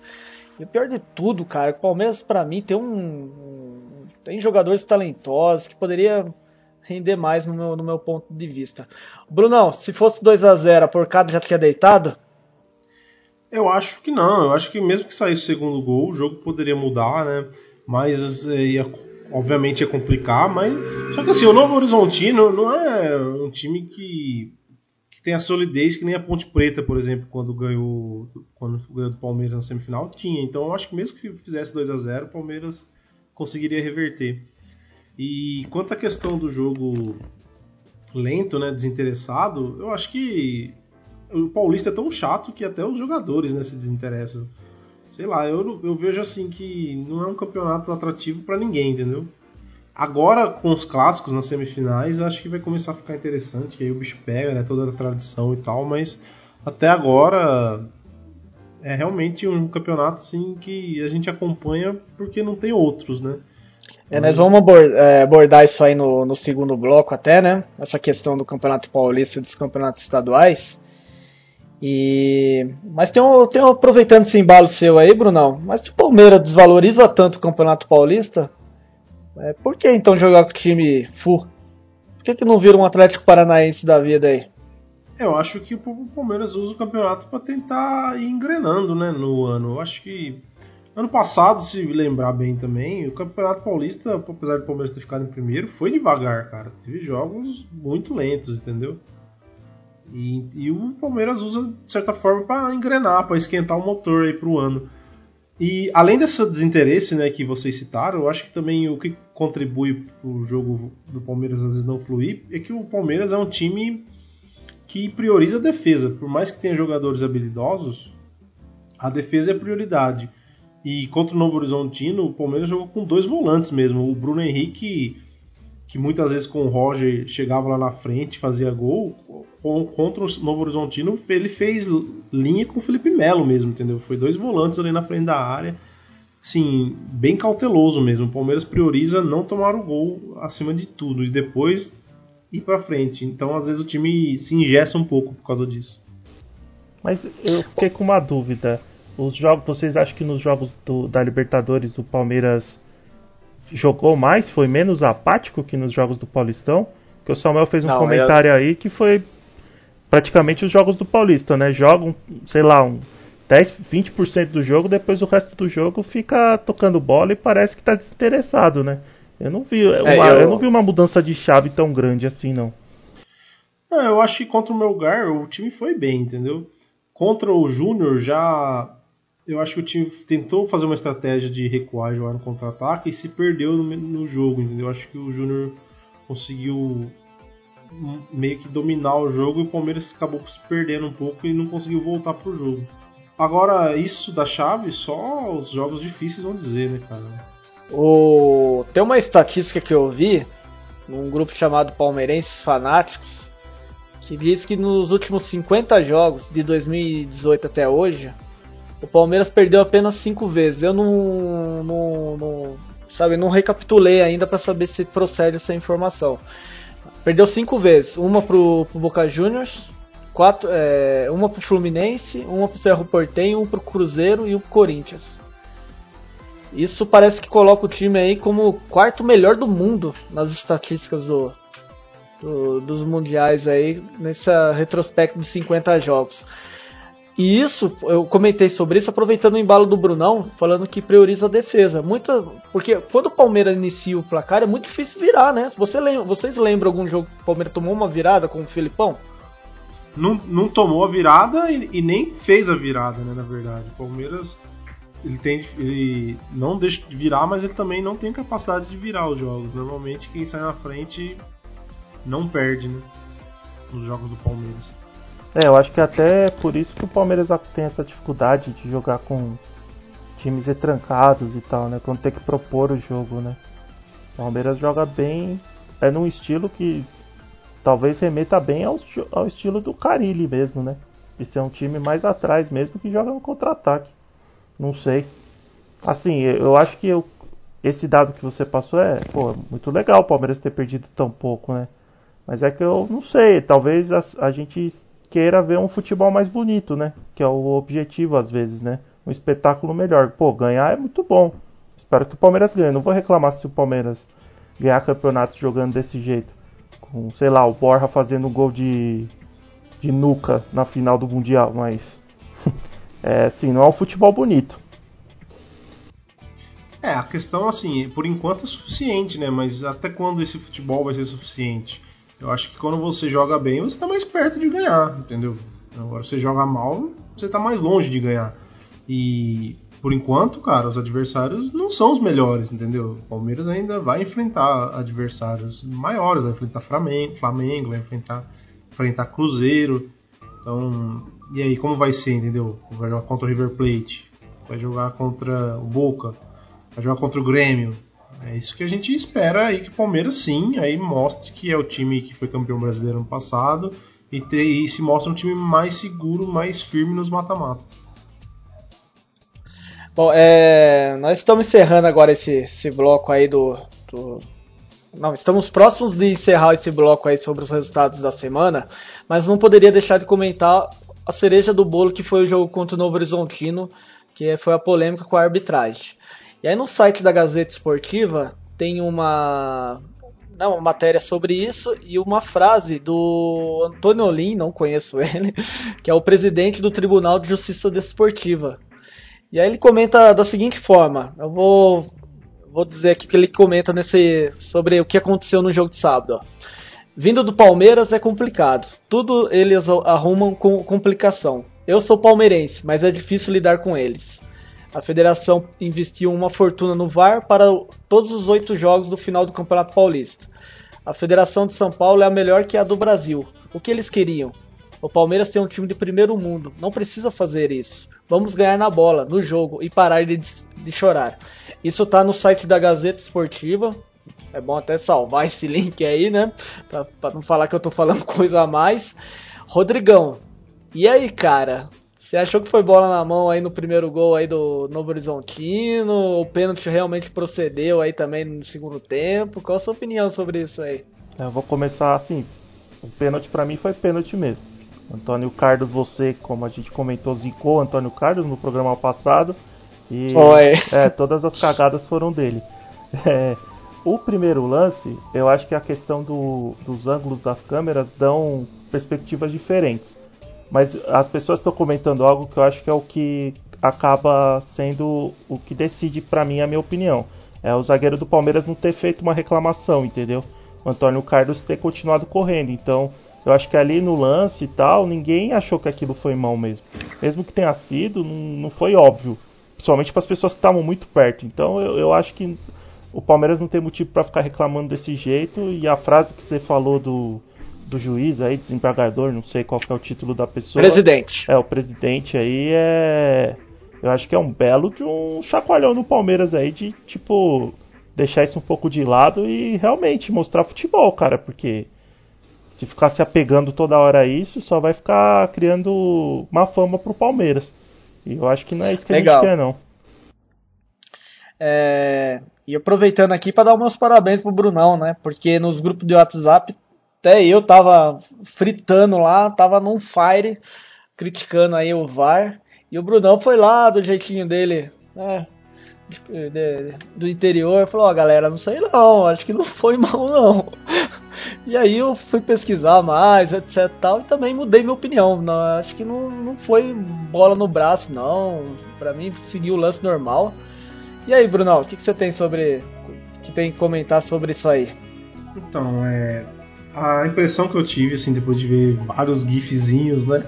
E o pior de tudo, cara, o Palmeiras para mim tem um. Tem jogadores talentosos que poderia render mais no meu, no meu ponto de vista. Brunão, se fosse 2 a 0 a porcada já tinha deitado? Eu acho que não. Eu acho que mesmo que saísse o segundo gol, o jogo poderia mudar, né? Mas é, ia, obviamente ia complicar, mas. Só que assim, o Novo Horizontino não é um time que tem a solidez que nem a Ponte Preta, por exemplo, quando ganhou, quando ganhou do Palmeiras na semifinal, tinha. Então eu acho que mesmo que fizesse 2 a 0 o Palmeiras conseguiria reverter. E quanto à questão do jogo lento, né, desinteressado, eu acho que o Paulista é tão chato que até os jogadores né, se desinteressam. Sei lá, eu, eu vejo assim que não é um campeonato atrativo para ninguém, entendeu? Agora, com os clássicos nas semifinais, acho que vai começar a ficar interessante, que aí o bicho pega, né? Toda a tradição e tal, mas até agora é realmente um campeonato assim que a gente acompanha porque não tem outros, né? É, nós vamos é, abordar isso aí no, no, segundo bloco até, né? Essa questão do Campeonato Paulista e dos campeonatos estaduais. E... Mas tem um, tem um, aproveitando esse embalo seu aí, Brunão, mas se o Palmeiras desvaloriza tanto o Campeonato Paulista, é, por que então jogar com o time full? Por que, que não vira um Atlético Paranaense da vida aí? Eu acho que o Palmeiras usa o campeonato para tentar ir engrenando né, no ano. Eu acho que ano passado, se lembrar bem também, o Campeonato Paulista, apesar do Palmeiras ter ficado em primeiro, foi devagar, cara. Teve jogos muito lentos, entendeu? E, e o Palmeiras usa de certa forma para engrenar, para esquentar o motor aí pro ano. E além desse desinteresse né, que vocês citaram, eu acho que também o que contribui para o jogo do Palmeiras às vezes não fluir é que o Palmeiras é um time que prioriza a defesa. Por mais que tenha jogadores habilidosos, a defesa é prioridade. E contra o Novo Horizontino, o Palmeiras jogou com dois volantes mesmo. O Bruno Henrique, que muitas vezes com o Roger chegava lá na frente, fazia gol, contra o Novo Horizontino, ele fez linha com o Felipe Melo mesmo, entendeu? Foi dois volantes ali na frente da área. Sim, bem cauteloso mesmo. O Palmeiras prioriza não tomar o gol acima de tudo e depois ir para frente. Então, às vezes o time se ingessa um pouco por causa disso. Mas eu fiquei com uma dúvida. Os jogos, vocês acham que nos jogos do, da Libertadores o Palmeiras jogou mais, foi menos apático que nos jogos do Paulistão? Que o Samuel fez um não, comentário eu... aí que foi praticamente os jogos do Paulista, né? Jogam, sei lá, um 10, 20% do jogo, depois o resto do jogo fica tocando bola e parece que está desinteressado, né? Eu não vi é, uma, eu... eu... não vi uma mudança de chave tão grande assim, não. não eu acho que contra o Melgar o time foi bem, entendeu? Contra o Júnior já eu acho que o time tentou fazer uma estratégia de recuar e jogar no contra-ataque e se perdeu no, no jogo, entendeu? Eu acho que o Júnior conseguiu meio que dominar o jogo e o Palmeiras acabou se perdendo um pouco e não conseguiu voltar pro jogo. Agora, isso da chave, só os jogos difíceis vão dizer, né, cara? O... Tem uma estatística que eu vi num grupo chamado Palmeirenses Fanáticos que diz que nos últimos 50 jogos de 2018 até hoje, o Palmeiras perdeu apenas 5 vezes. Eu não, não, não sabe, não recapitulei ainda para saber se procede essa informação. Perdeu cinco vezes. Uma pro, pro Boca Juniors, quatro, é, uma pro Fluminense, uma pro Cerro Portenho, um pro Cruzeiro e um pro Corinthians. Isso parece que coloca o time aí como o quarto melhor do mundo nas estatísticas do, do, dos mundiais aí, nessa retrospecto de 50 jogos. E isso, eu comentei sobre isso aproveitando o embalo do Brunão, falando que prioriza a defesa. Muita, porque quando o Palmeiras inicia o placar é muito difícil virar, né? Você lembra, vocês lembram algum jogo que o Palmeiras tomou uma virada com o Filipão? Não, não tomou a virada e, e, nem fez a virada, né? Na verdade, o Palmeiras ele tem, ele não deixa de virar, mas ele também não tem capacidade de virar os jogos. Normalmente quem sai na frente não perde, né? Nos jogos do Palmeiras. É, eu acho que até por isso que o Palmeiras tem essa dificuldade de jogar com times retrancados e tal, né? Quando tem que propor o jogo, né? O Palmeiras joga bem, é num estilo que talvez remeta bem ao, ao estilo do Carilli mesmo, né? De ser um time mais atrás mesmo que joga no contra-ataque. Não sei. Assim, eu acho que eu, esse dado que você passou é pô, muito legal o Palmeiras ter perdido tão pouco, né? Mas é que eu não sei, talvez a, a gente queira ver um futebol mais bonito, né? Que é o objetivo às vezes, né? Um espetáculo melhor. Pô, ganhar é muito bom. Espero que o Palmeiras ganhe. Não vou reclamar se o Palmeiras ganhar campeonato jogando desse jeito. Com, sei lá, o Borja fazendo um gol de, de nuca na final do Mundial, mas. [LAUGHS] é, assim, não é um futebol bonito. É, a questão, assim, por enquanto é suficiente, né? Mas até quando esse futebol vai ser suficiente? Eu acho que quando você joga bem, você está mais perto de ganhar, entendeu? Agora, você joga mal, você está mais longe de ganhar. E por enquanto, cara, os adversários não são os melhores, entendeu? O Palmeiras ainda vai enfrentar adversários maiores, vai enfrentar Flamengo, Flamengo vai enfrentar, enfrentar Cruzeiro. Então, e aí como vai ser, entendeu? Vai jogar contra o River Plate, vai jogar contra o Boca, vai jogar contra o Grêmio. É isso que a gente espera aí que o Palmeiras sim aí mostre que é o time que foi campeão brasileiro ano passado e, e se mostra um time mais seguro, mais firme nos mata-matas. Bom, é, nós estamos encerrando agora esse, esse bloco aí do, do, Não, estamos próximos de encerrar esse bloco aí sobre os resultados da semana, mas não poderia deixar de comentar a cereja do bolo que foi o jogo contra o Novo Horizontino, que foi a polêmica com a arbitragem. E aí no site da Gazeta Esportiva tem uma, não, uma matéria sobre isso e uma frase do Antônio Olim, não conheço [LAUGHS] ele, que é o presidente do Tribunal de Justiça Desportiva. E aí ele comenta da seguinte forma, eu vou, vou dizer aqui que ele comenta nesse, sobre o que aconteceu no jogo de sábado. Ó. Vindo do Palmeiras é complicado, tudo eles arrumam com complicação. Eu sou palmeirense, mas é difícil lidar com eles. A federação investiu uma fortuna no VAR para todos os oito jogos do final do Campeonato Paulista. A Federação de São Paulo é a melhor que a do Brasil. O que eles queriam? O Palmeiras tem um time de primeiro mundo, não precisa fazer isso. Vamos ganhar na bola, no jogo e parar de, de chorar. Isso está no site da Gazeta Esportiva. É bom até salvar esse link aí, né? Para não falar que eu estou falando [LAUGHS] coisa a mais. Rodrigão, e aí, cara? Você achou que foi bola na mão aí no primeiro gol aí do Novo Horizontino? O pênalti realmente procedeu aí também no segundo tempo? Qual a sua opinião sobre isso aí? Eu vou começar assim. O pênalti para mim foi pênalti mesmo. Antônio Carlos, você, como a gente comentou, zicou Antônio Carlos no programa passado. E é, todas as cagadas foram dele. É, o primeiro lance, eu acho que a questão do, dos ângulos das câmeras dão perspectivas diferentes. Mas as pessoas estão comentando algo que eu acho que é o que acaba sendo o que decide para mim a minha opinião. É o zagueiro do Palmeiras não ter feito uma reclamação, entendeu? O Antônio Carlos ter continuado correndo. Então, eu acho que ali no lance e tal, ninguém achou que aquilo foi mão mesmo. Mesmo que tenha sido, não, não foi óbvio. Principalmente para as pessoas que estavam muito perto. Então, eu, eu acho que o Palmeiras não tem motivo para ficar reclamando desse jeito. E a frase que você falou do do juiz aí, desembargador, não sei qual é o título da pessoa. Presidente. É, o presidente aí é. Eu acho que é um belo de um chacoalhão no Palmeiras aí, de tipo, deixar isso um pouco de lado e realmente mostrar futebol, cara, porque se ficar se apegando toda hora a isso, só vai ficar criando uma fama pro Palmeiras. E eu acho que não é isso que Legal. a gente quer, não. É... E aproveitando aqui para dar meus parabéns pro Brunão, né? Porque nos grupos de WhatsApp até eu tava fritando lá, tava num fire, criticando aí o VAR. E o Brunão foi lá do jeitinho dele, né? De, de, do interior, falou, ó oh, galera, não sei não, acho que não foi [LAUGHS] mal não. E aí eu fui pesquisar mais, etc tal, e também mudei minha opinião. Não, acho que não, não foi bola no braço, não. Pra mim, seguiu o lance normal. E aí, Brunão, o que, que você tem sobre. que tem que comentar sobre isso aí? Então, é a impressão que eu tive, assim, depois de ver vários gifzinhos, né?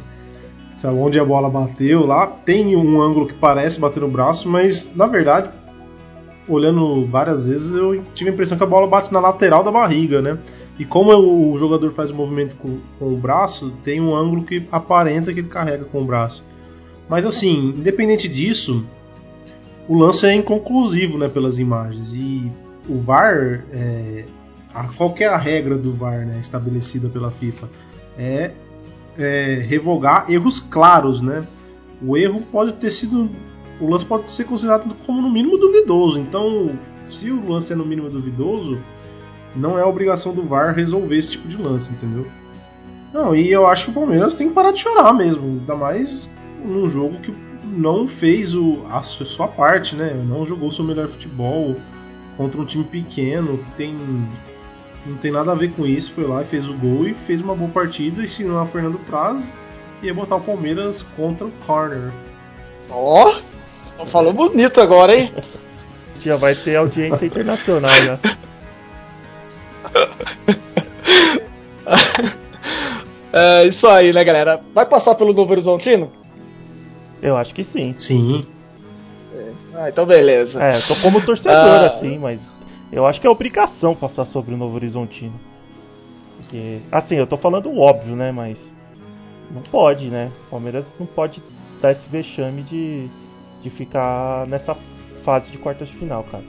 Sabe, onde a bola bateu lá, tem um ângulo que parece bater no braço, mas na verdade, olhando várias vezes, eu tive a impressão que a bola bate na lateral da barriga, né? E como o jogador faz o movimento com, com, o braço, tem um ângulo que aparenta que ele carrega com o braço. Mas assim, independente disso, o lance é inconclusivo né, pelas imagens. E o VAR, é, a, qual é a regra do VAR né, estabelecida pela FIFA? É, é revogar erros claros, né? O erro pode ter sido. O lance pode ser considerado como no mínimo duvidoso. Então, se o lance é no mínimo duvidoso, não é obrigação do VAR resolver esse tipo de lance, entendeu? Não, e eu acho que o Palmeiras tem que parar de chorar mesmo, ainda mais num jogo que não fez o, a sua parte, né? Não jogou seu melhor futebol contra um time pequeno que tem não tem nada a ver com isso, foi lá e fez o gol e fez uma boa partida, ensinou a Fernando Praz e ia botar o Palmeiras contra o Corner. Ó, oh, falou bonito agora, hein? [LAUGHS] Já vai ter audiência internacional já. [LAUGHS] é isso aí, né, galera? Vai passar pelo Novo Horizontino? Eu acho que sim. Sim. É. Ah, então beleza. É, tô como torcedor, ah. assim, mas eu acho que é obrigação passar sobre o Novo Horizontino. Porque, assim, eu tô falando óbvio, né, mas não pode, né? O Palmeiras não pode dar esse vexame de, de ficar nessa fase de quartas de final, cara.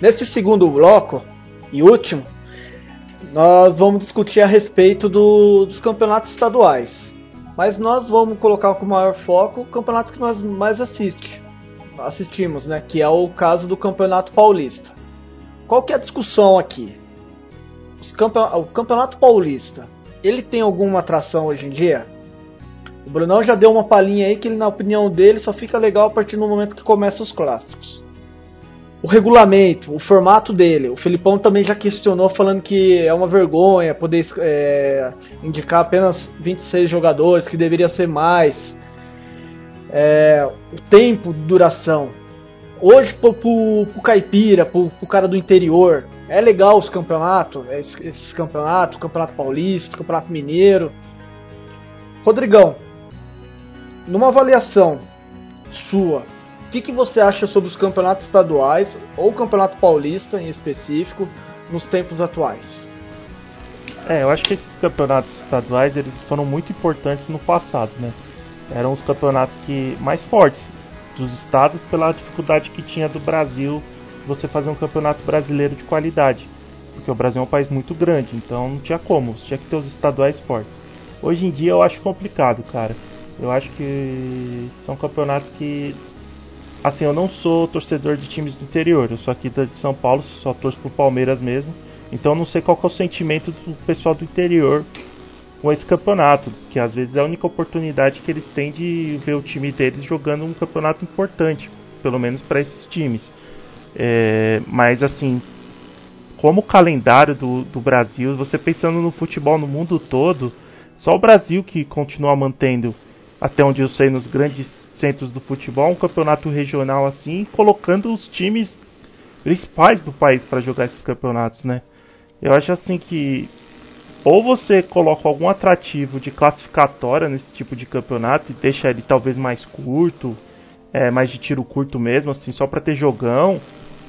Nesse segundo bloco e último, nós vamos discutir a respeito do, dos campeonatos estaduais. Mas nós vamos colocar com maior foco o campeonato que nós mais assiste, assistimos, né? Que é o caso do Campeonato Paulista. Qual que é a discussão aqui? o Campeonato Paulista, ele tem alguma atração hoje em dia? O Brunão já deu uma palhinha aí que ele, na opinião dele, só fica legal a partir do momento que começam os clássicos o regulamento, o formato dele. O Filipão também já questionou, falando que é uma vergonha poder é, indicar apenas 26 jogadores, que deveria ser mais. É, o tempo de duração. Hoje, pro, pro, pro caipira, pro, pro, cara do interior, é legal os campeonatos, esses, esses campeonatos, Campeonato Paulista, Campeonato Mineiro. Rodrigão, numa avaliação sua, o que, que você acha sobre os campeonatos estaduais ou o campeonato paulista em específico nos tempos atuais? É, eu acho que esses campeonatos estaduais eles foram muito importantes no passado, né? Eram os campeonatos que mais fortes dos estados pela dificuldade que tinha do Brasil você fazer um campeonato brasileiro de qualidade, porque o Brasil é um país muito grande, então não tinha como, tinha que ter os estaduais fortes. Hoje em dia eu acho complicado, cara. Eu acho que são campeonatos que Assim, eu não sou torcedor de times do interior, eu sou aqui de São Paulo, só torço pro Palmeiras mesmo. Então não sei qual é o sentimento do pessoal do interior com esse campeonato, que às vezes é a única oportunidade que eles têm de ver o time deles jogando um campeonato importante, pelo menos para esses times. É, mas assim, como o calendário do, do Brasil, você pensando no futebol no mundo todo, só o Brasil que continua mantendo, até onde eu sei, nos grandes centros do futebol, um campeonato regional assim, colocando os times principais do país para jogar esses campeonatos, né? Eu acho assim que ou você coloca algum atrativo de classificatória nesse tipo de campeonato e deixa ele talvez mais curto, é, mais de tiro curto mesmo, assim, só para ter jogão,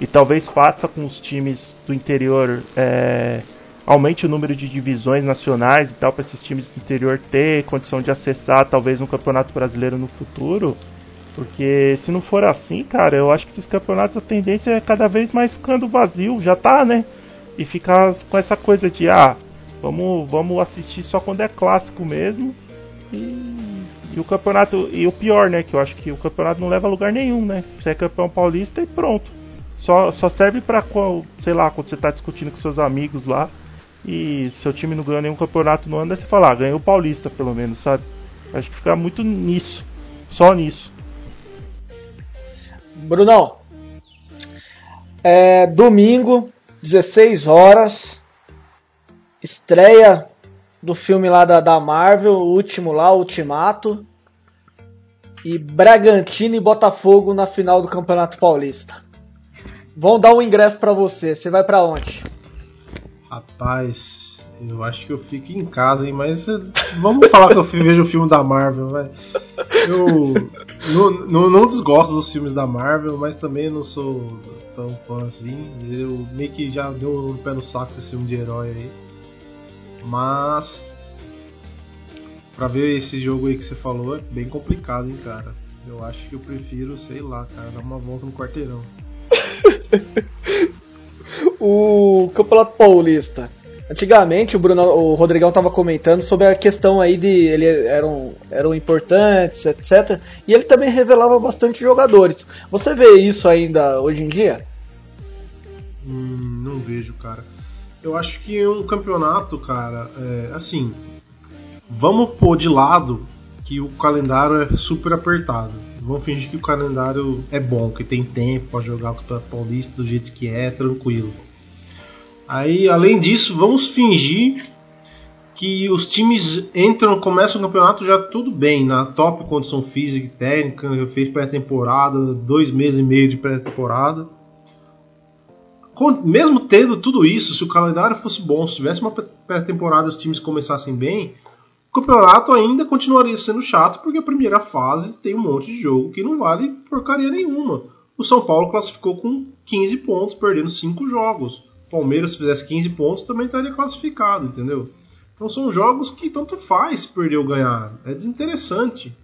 e talvez faça com os times do interior é, aumente o número de divisões nacionais e tal, para esses times do interior ter condição de acessar talvez um campeonato brasileiro no futuro. Porque se não for assim, cara, eu acho que esses campeonatos a tendência é cada vez mais ficando vazio, já tá, né? E ficar com essa coisa de ah, vamos, vamos assistir só quando é clássico mesmo. E, e o campeonato, e o pior, né, que eu acho que o campeonato não leva a lugar nenhum, né? Você é campeão paulista e pronto. Só, só serve pra, sei lá, quando você tá discutindo com seus amigos lá, e seu time não ganhou nenhum campeonato no ano, aí você fala, ah, ganhou o Paulista pelo menos, sabe? Acho que fica muito nisso, só nisso. Brunão, é, domingo, 16 horas, estreia do filme lá da, da Marvel, o último lá, Ultimato, e Bragantino e Botafogo na final do Campeonato Paulista. Vão dar um ingresso para você, você vai para onde? Rapaz, Eu acho que eu fico em casa, hein? Mas eh, vamos falar que eu [LAUGHS] vejo o filme da Marvel, vai. Eu não, não, não desgosto dos filmes da Marvel, mas também não sou tão fã assim. Eu meio que já deu um pé no saco esse filme de herói aí. Mas. Pra ver esse jogo aí que você falou é bem complicado, hein, cara. Eu acho que eu prefiro, sei lá, cara, dar uma volta no quarteirão. [LAUGHS] O Campeonato Paulista. Antigamente o Bruno, o Rodrigão tava comentando sobre a questão aí de ele eram eram importantes, etc. E ele também revelava bastante jogadores. Você vê isso ainda hoje em dia? Hum, não vejo, cara. Eu acho que um campeonato, cara, é, assim, vamos pôr de lado que o calendário é super apertado. Vamos fingir que o calendário é bom, que tem tempo pra jogar o Campeonato Paulista do jeito que é, tranquilo. Aí, além disso, vamos fingir que os times entram, começam o campeonato já tudo bem, na top condição física e técnica, fez pré-temporada, dois meses e meio de pré-temporada. Mesmo tendo tudo isso, se o calendário fosse bom, se tivesse uma pré-temporada os times começassem bem, o campeonato ainda continuaria sendo chato, porque a primeira fase tem um monte de jogo que não vale porcaria nenhuma. O São Paulo classificou com 15 pontos, perdendo 5 jogos. O Palmeiras, se fizesse 15 pontos, também estaria classificado, entendeu? Então são jogos que tanto faz perder ou ganhar. É desinteressante.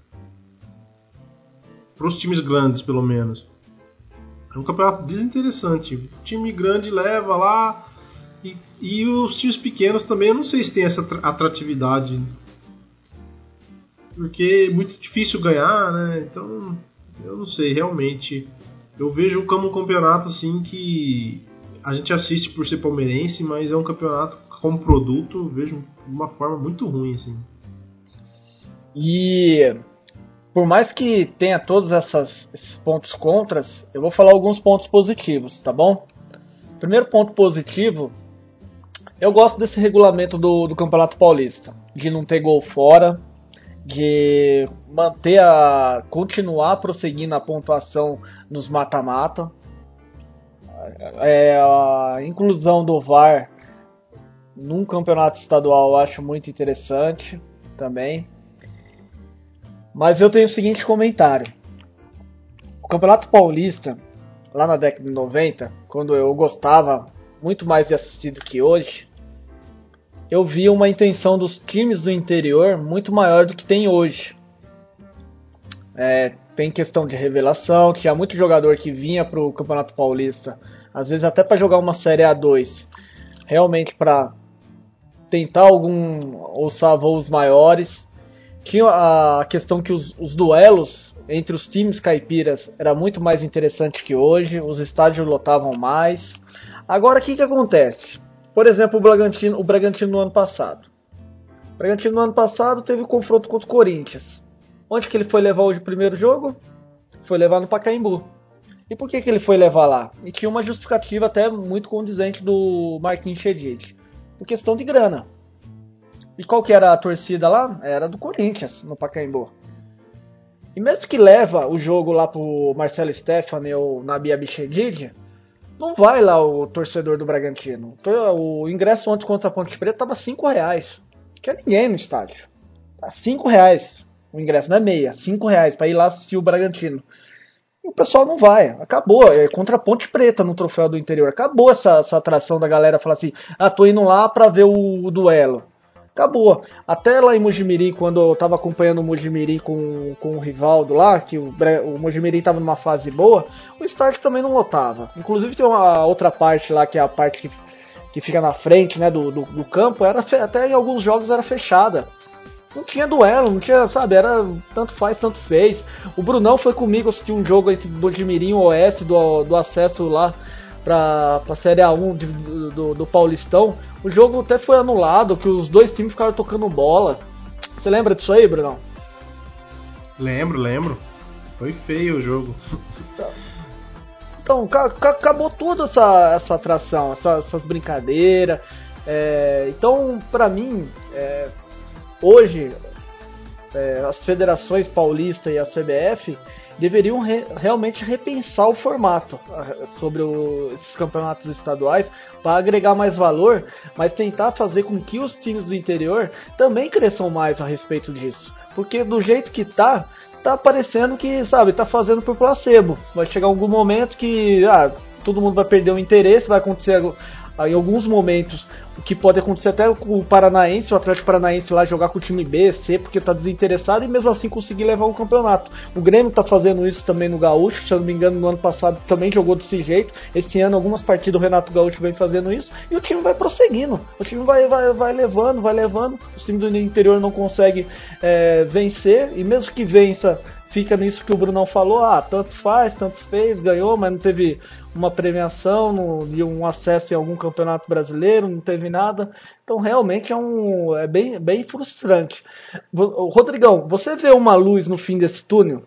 Para os times grandes, pelo menos. É um campeonato desinteressante. O time grande leva lá. E, e os times pequenos também, eu não sei se tem essa atra- atratividade. Porque é muito difícil ganhar, né? Então, eu não sei, realmente. Eu vejo como um campeonato assim que a gente assiste por ser palmeirense, mas é um campeonato como produto, vejo de uma forma muito ruim, assim. E por mais que tenha todos essas- esses pontos contras, eu vou falar alguns pontos positivos, tá bom? Primeiro ponto positivo, eu gosto desse regulamento do, do Campeonato Paulista, de não ter gol fora, de manter a. continuar prosseguindo a pontuação nos mata-mata. É, a inclusão do VAR num campeonato estadual eu acho muito interessante também. Mas eu tenho o seguinte comentário. O Campeonato Paulista, lá na década de 90, quando eu gostava muito mais de assistir do que hoje, eu via uma intenção dos times do interior muito maior do que tem hoje. É, tem questão de revelação, tinha muito jogador que vinha para o Campeonato Paulista, às vezes até para jogar uma Série A2, realmente para tentar algum alçar voos maiores. Tinha a questão que os, os duelos entre os times caipiras era muito mais interessante que hoje, os estádios lotavam mais. Agora o que, que acontece? Por exemplo, o Bragantino, o Bragantino no ano passado. O Bragantino no ano passado teve o confronto contra o Corinthians. Onde que ele foi levar hoje o primeiro jogo? Foi levar no Pacaembu. E por que, que ele foi levar lá? E tinha uma justificativa até muito condizente do Marquinhos Chedid. Por questão de grana. E qual que era a torcida lá? Era do Corinthians, no Pacaembu. E mesmo que leva o jogo lá pro Marcelo Stefani ou Nabi Abichedid, não vai lá o torcedor do Bragantino. O ingresso ontem contra a Ponte Preta tava 5 reais. Não tinha ninguém no estádio. Tá 5 reais o ingresso, não é meia. 5 reais pra ir lá assistir o Bragantino. E o pessoal não vai. Acabou. É contra a Ponte Preta no troféu do interior. Acabou essa, essa atração da galera falar assim: ah, tô indo lá pra ver o, o duelo. Acabou. Até lá em Mojimirim, quando eu tava acompanhando o Mojimirim com, com o Rivaldo lá, que o, o Mojimirim tava numa fase boa, o estádio também não lotava. Inclusive tem uma outra parte lá, que é a parte que, que fica na frente né, do, do, do campo, era até em alguns jogos era fechada. Não tinha duelo, não tinha, sabe, era tanto faz, tanto fez. O Brunão foi comigo assistir um jogo entre Mojimirim e o Oeste do, do acesso lá pra, pra Série A1 de- do, do, Paulistão. O jogo até foi anulado, que os dois times ficaram tocando bola. Você lembra disso aí, Brunão? Lembro, lembro. Foi feio o jogo. Então, ca- ca- acabou tudo essa, essa atração, essa- essas brincadeiras. É, então, pra mim, é, hoje, é, as federações paulista e a CBF, deveriam re realmente repensar o formato sobre o, esses campeonatos estaduais para agregar mais valor, mas tentar fazer com que os times do interior também cresçam mais a respeito disso. Porque do jeito que tá, tá parecendo que, sabe, tá fazendo por placebo. Vai chegar algum momento que ah, todo mundo vai perder o interesse, vai acontecer em alguns momentos, que pode acontecer até o Paranaense, o Atlético Paranaense lá jogar com o time B, C, porque está desinteressado e mesmo assim conseguir levar o campeonato. O Grêmio está fazendo isso também no Gaúcho, se eu não me engano, no ano passado também jogou desse jeito. Esse ano, algumas partidas o Renato Gaúcho vem fazendo isso e o time vai prosseguindo. O time vai, vai, vai levando, vai levando. O time do interior não consegue é, vencer e mesmo que vença, fica nisso que o Brunão falou, ah, tanto faz, tanto fez, ganhou, mas não teve uma premiação e um acesso em algum campeonato brasileiro, não teve nada. Então realmente é um é bem, bem frustrante. Rodrigão, você vê uma luz no fim desse túnel?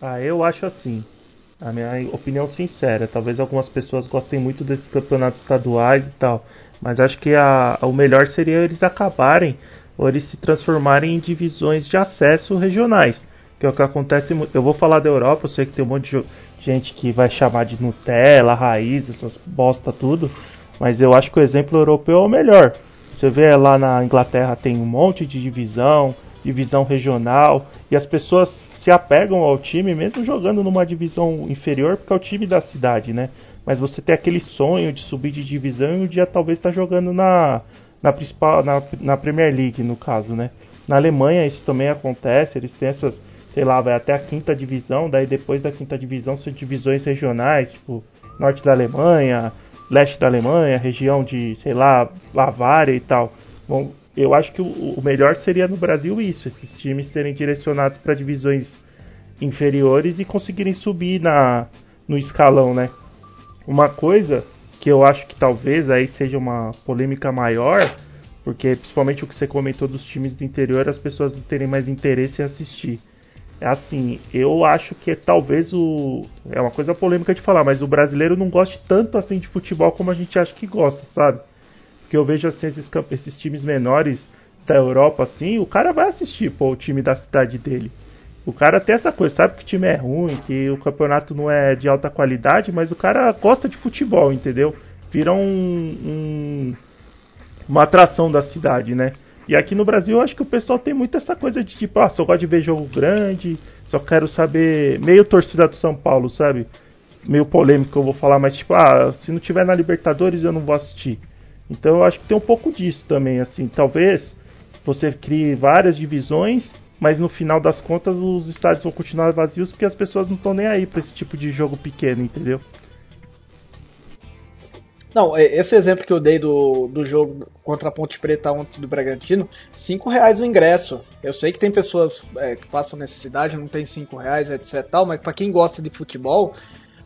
Ah, eu acho assim. A minha opinião sincera, talvez algumas pessoas gostem muito desses campeonatos estaduais e tal, mas acho que a, o melhor seria eles acabarem ou eles se transformarem em divisões de acesso regionais que é o que acontece. Eu vou falar da Europa, eu sei que tem um monte de gente que vai chamar de Nutella, raiz, essas bosta tudo, mas eu acho que o exemplo europeu é o melhor. Você vê lá na Inglaterra tem um monte de divisão, divisão regional, e as pessoas se apegam ao time mesmo jogando numa divisão inferior, porque é o time da cidade, né? Mas você tem aquele sonho de subir de divisão e um dia talvez tá jogando na, na principal na, na Premier League, no caso, né? Na Alemanha isso também acontece, eles têm essas sei lá, vai até a quinta divisão, daí depois da quinta divisão são divisões regionais, tipo norte da Alemanha, leste da Alemanha, região de, sei lá, Bavária e tal. Bom, eu acho que o, melhor seria no Brasil isso, esses times serem direcionados para divisões inferiores e conseguirem subir na no escalão, né? Uma coisa que eu acho que talvez aí seja uma polêmica maior, porque principalmente o que você comentou dos times do interior, as pessoas não terem mais interesse em assistir. Assim, eu acho que talvez o. É uma coisa polêmica de falar, mas o brasileiro não goste tanto assim de futebol como a gente acha que gosta, sabe? Porque eu vejo assim, esses, esses times menores da Europa, assim, o cara vai assistir, pô, o time da cidade dele. O cara tem essa coisa, sabe que o time é ruim, que o campeonato não é de alta qualidade, mas o cara gosta de futebol, entendeu? Vira um, um uma atração da cidade, né? E aqui no Brasil eu acho que o pessoal tem muito essa coisa de tipo, ah, só gosto de ver jogo grande, só quero saber. Meio torcida do São Paulo, sabe? Meio polêmico eu vou falar, mas tipo, ah, se não tiver na Libertadores eu não vou assistir. Então eu acho que tem um pouco disso também, assim. Talvez você crie várias divisões, mas no final das contas os estádios vão continuar vazios porque as pessoas não estão nem aí para esse tipo de jogo pequeno, entendeu? Não, é, esse exemplo que eu dei do, do jogo contra a Ponte Preta ontem do Bragantino, 5 reais o ingresso. Eu sei que tem pessoas é, que passam necessidade, não tem 5 reais, etc tal, mas para quem gosta de futebol,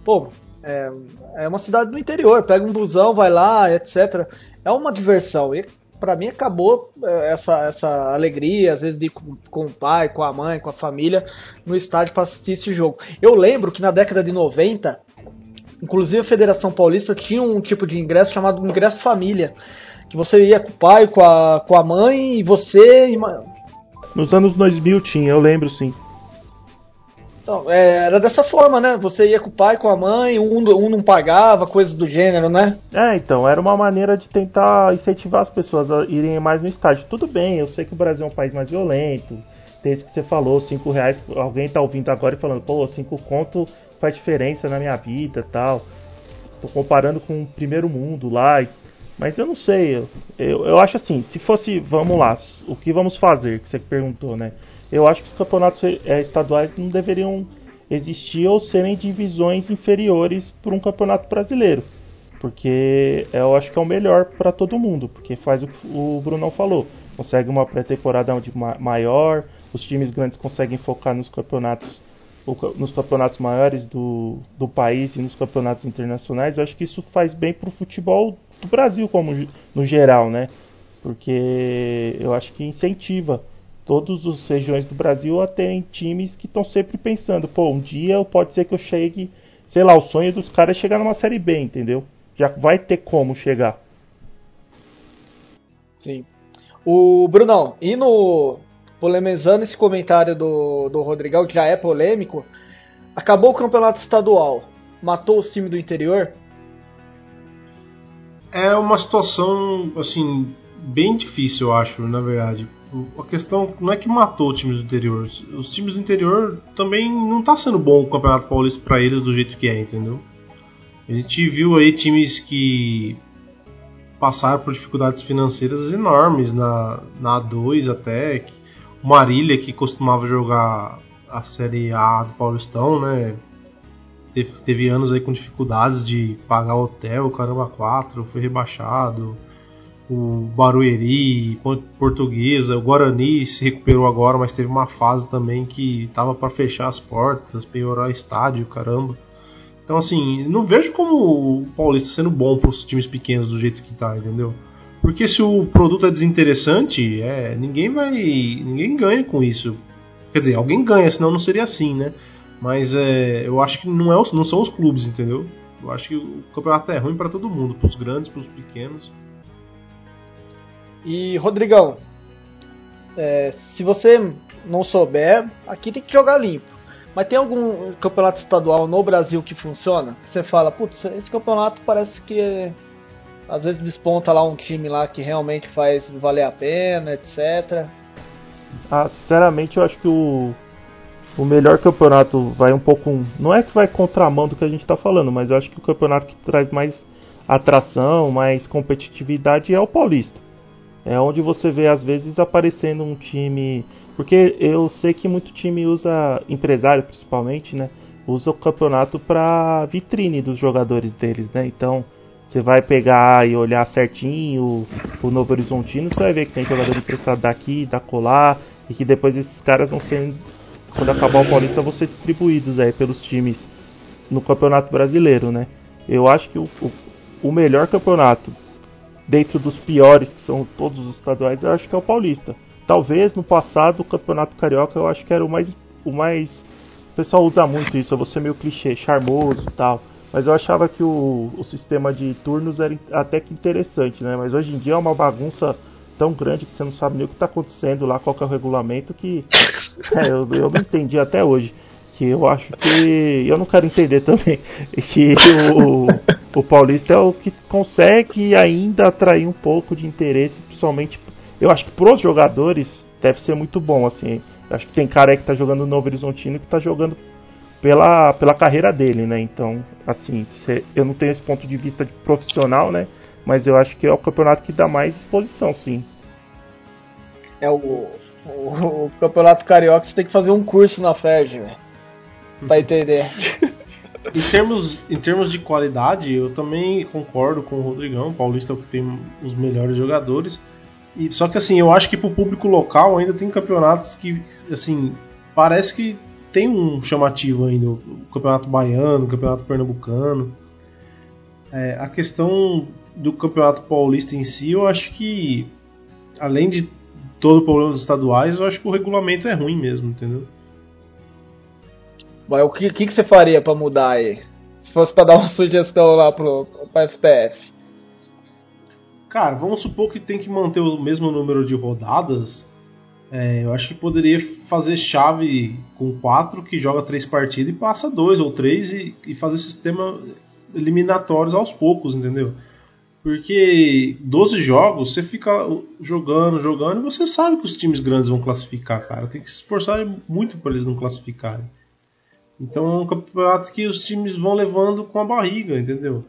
pô, é, é, uma cidade do interior, pega um busão, vai lá, etc. É uma diversão. E para mim acabou é, essa, essa alegria, às vezes de ir com, com, o pai, com a mãe, com a família no estádio para assistir esse jogo. Eu lembro que na década de 90 Inclusive a Federação Paulista tinha um tipo de ingresso chamado ingresso família, que você ia com o pai, com a, com a mãe e você. E... Nos anos 2000 tinha, eu lembro sim. Então, é, era dessa forma, né? Você ia com o pai, com a mãe, um, um não pagava, coisas do gênero, né? É, então, era uma maneira de tentar incentivar as pessoas a irem mais no estádio. Tudo bem, eu sei que o Brasil é um país mais violento, tem isso que você falou, 5 reais, alguém tá ouvindo agora e falando, pô, 5 conto faz diferença na minha vida tal. Tô comparando com o primeiro mundo lá. Mas eu não sei, eu, eu, eu, acho assim, se fosse, vamos lá, o que vamos fazer, que você perguntou, né? Eu acho que os campeonatos é, estaduais não deveriam existir ou serem divisões inferiores para um campeonato brasileiro. Porque eu acho que é o melhor para todo mundo, porque faz o que o Brunão falou. Consegue uma pré-temporada maior, os times grandes conseguem focar nos campeonatos nos campeonatos maiores do, do país e nos campeonatos internacionais, eu acho que isso faz bem para o futebol do Brasil como no geral, né? Porque eu acho que incentiva todas as regiões do Brasil a terem times que estão sempre pensando, pô, um dia pode ser que eu chegue, sei lá, o sonho dos caras é chegar numa série B, entendeu? Já vai ter como chegar. Sim. O Brunão, e no polemizando esse comentário do, do Rodrigão, que já é polêmico, acabou o campeonato estadual, matou os times do interior? É uma situação, assim, bem difícil, eu acho, na verdade. A questão não é que matou os times do interior. Os times do interior também não tá sendo bom o Campeonato Paulista para eles do jeito que é, entendeu? A gente viu aí times que passaram por dificuldades financeiras enormes na, na A2 até. O Marília, que costumava jogar a Série A do Paulistão, né? Teve, teve anos aí com dificuldades de pagar hotel, caramba 4, foi rebaixado o Barueri, Portuguesa, o Guarani se recuperou agora, mas teve uma fase também que tava para fechar as portas, piorar estádio, caramba. Então assim, não vejo como o Paulista sendo bom para os times pequenos do jeito que tá, entendeu? Porque se o produto é desinteressante, é, ninguém vai, ninguém ganha com isso. Quer dizer, alguém ganha, senão não seria assim, né? Mas é, eu acho que não, é, não são os clubes, entendeu? Eu acho que o campeonato é ruim para todo mundo, para os grandes, para os pequenos. E Rodrigão, é, se você não souber, aqui tem que jogar limpo. Mas tem algum campeonato estadual no Brasil que funciona? Você fala, putz, esse campeonato parece que às vezes desponta lá um time lá que realmente faz valer a pena, etc. Ah, sinceramente eu acho que o, o melhor campeonato vai um pouco. Não é que vai contramão do que a gente está falando, mas eu acho que o campeonato que traz mais atração, mais competitividade é o Paulista. É onde você vê às vezes aparecendo um time, porque eu sei que muito time usa empresário principalmente, né? Usa o campeonato para vitrine dos jogadores deles, né? Então você vai pegar e olhar certinho o, o Novo Horizontino, você vai ver que tem jogador emprestado daqui, da colar, e que depois esses caras vão ser, quando acabar o Paulista, vão ser distribuídos aí pelos times no Campeonato Brasileiro, né? Eu acho que o, o, o melhor campeonato dentro dos piores, que são todos os estaduais, eu acho que é o Paulista. Talvez no passado o Campeonato Carioca eu acho que era o mais. O mais o pessoal usa muito isso, eu vou ser meio clichê, charmoso e tal. Mas eu achava que o, o sistema de turnos era até que interessante, né? Mas hoje em dia é uma bagunça tão grande que você não sabe nem o que está acontecendo lá, qual é o regulamento, que [LAUGHS] é, eu, eu não entendi até hoje. Que eu acho que. Eu não quero entender também. Que o, o Paulista é o que consegue ainda atrair um pouco de interesse, principalmente. Eu acho que pros jogadores deve ser muito bom, assim. Eu acho que tem cara aí que tá jogando no Novo Horizontino que tá jogando pela, pela carreira dele, né? Então, assim, cê, eu não tenho esse ponto de vista de profissional, né? Mas eu acho que é o campeonato que dá mais exposição, sim. É o, o, o campeonato carioca, você tem que fazer um curso na FERJ, velho. Pra entender. [LAUGHS] em termos, em termos de qualidade, eu também concordo com o Rodrigão. O Paulista é o que tem os melhores jogadores. E, só que assim, eu acho que pro público local ainda tem campeonatos que, assim, parece que tem um chamativo ainda. O campeonato baiano, o campeonato pernambucano. É, a questão do campeonato paulista em si, eu acho que, além de todo o problema dos estaduais, eu acho que o regulamento é ruim mesmo, entendeu? Mas o que, que, que você faria para mudar aí? Se fosse para dar uma [LAUGHS] sugestão lá pro, pro FPF. Cara, vamos supor que tem que manter o mesmo número de rodadas. É, eu acho que poderia fazer chave com quatro que joga três partidas e passa dois ou três e, e fazer sistema eliminatórios aos poucos, entendeu? Porque 12 jogos você fica jogando, jogando e você sabe que os times grandes vão classificar, cara. Tem que se esforçar muito para eles não classificarem. Então é um campeonato que os times vão levando com a barriga, entendeu?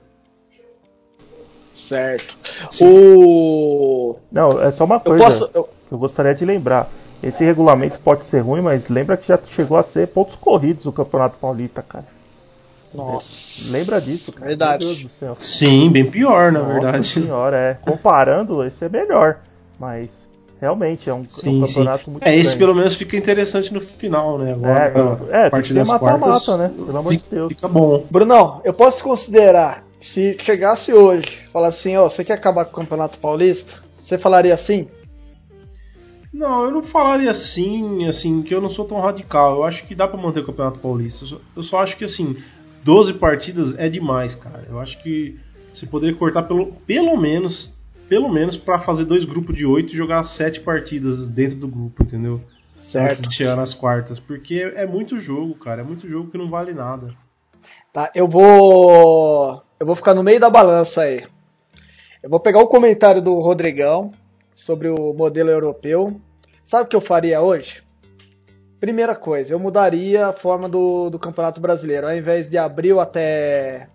Certo. Sim. O. Não, é só uma coisa eu posso, eu... eu gostaria de lembrar. Esse regulamento pode ser ruim, mas lembra que já chegou a ser pontos corridos o Campeonato Paulista, cara. Nossa. Lembra disso, cara? Verdade. Meu Deus do céu. Sim, bem pior, na Nossa verdade. senhora, é. Comparando, esse é melhor. Mas Realmente, é um, sim, um campeonato sim. muito É, esse pelo menos fica interessante no final, né? Agora, é, é parte das mata-mata, né? Pelo amor fica, de Deus. Fica bom. Brunão, eu posso considerar, se chegasse hoje, falar assim, ó, você quer acabar com o Campeonato Paulista? Você falaria assim? Não, eu não falaria assim, assim, que eu não sou tão radical. Eu acho que dá para manter o Campeonato Paulista. Eu só, eu só acho que, assim, 12 partidas é demais, cara. Eu acho que você poderia cortar pelo, pelo menos pelo menos para fazer dois grupos de oito e jogar sete partidas dentro do grupo, entendeu? antes de chegar nas quartas. Porque é muito jogo, cara. É muito jogo que não vale nada. Tá, eu vou. Eu vou ficar no meio da balança aí. Eu vou pegar o comentário do Rodrigão sobre o modelo europeu. Sabe o que eu faria hoje? Primeira coisa, eu mudaria a forma do, do Campeonato Brasileiro. Ao invés de abril até,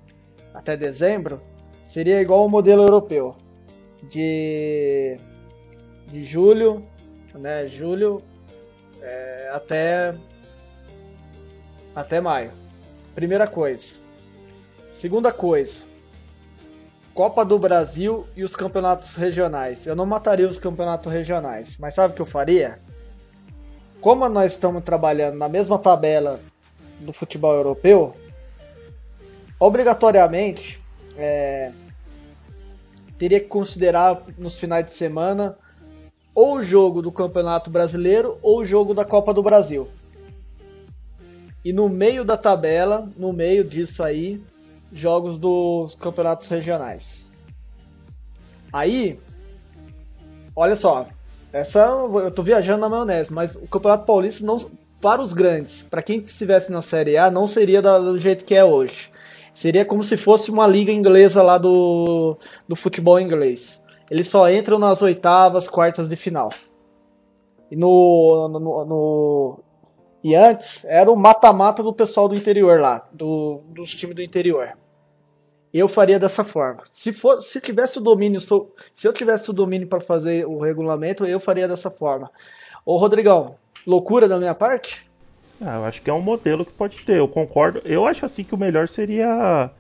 até dezembro, seria igual ao modelo europeu. De, de julho, né, julho é, até, até maio. Primeira coisa. Segunda coisa, Copa do Brasil e os campeonatos regionais. Eu não mataria os campeonatos regionais, mas sabe o que eu faria? Como nós estamos trabalhando na mesma tabela do futebol europeu, obrigatoriamente é, teria que considerar nos finais de semana ou o jogo do Campeonato Brasileiro ou o jogo da Copa do Brasil. E no meio da tabela, no meio disso aí, jogos dos campeonatos regionais. Aí, olha só, essa eu tô viajando na maionese, mas o Campeonato Paulista não para os grandes, para quem estivesse na Série A, não seria do jeito que é hoje. Seria como se fosse uma liga inglesa lá do, do futebol inglês. Eles só entram nas oitavas, quartas de final. E no, no, no e antes era o mata-mata do pessoal do interior lá, do, dos times do interior. Eu faria dessa forma. Se for, se tivesse o domínio, se eu tivesse o domínio para fazer o regulamento, eu faria dessa forma. Ô Rodrigão, loucura da minha parte? Ah, eu acho que é um modelo que pode ter. Eu concordo. Eu acho assim que o melhor seria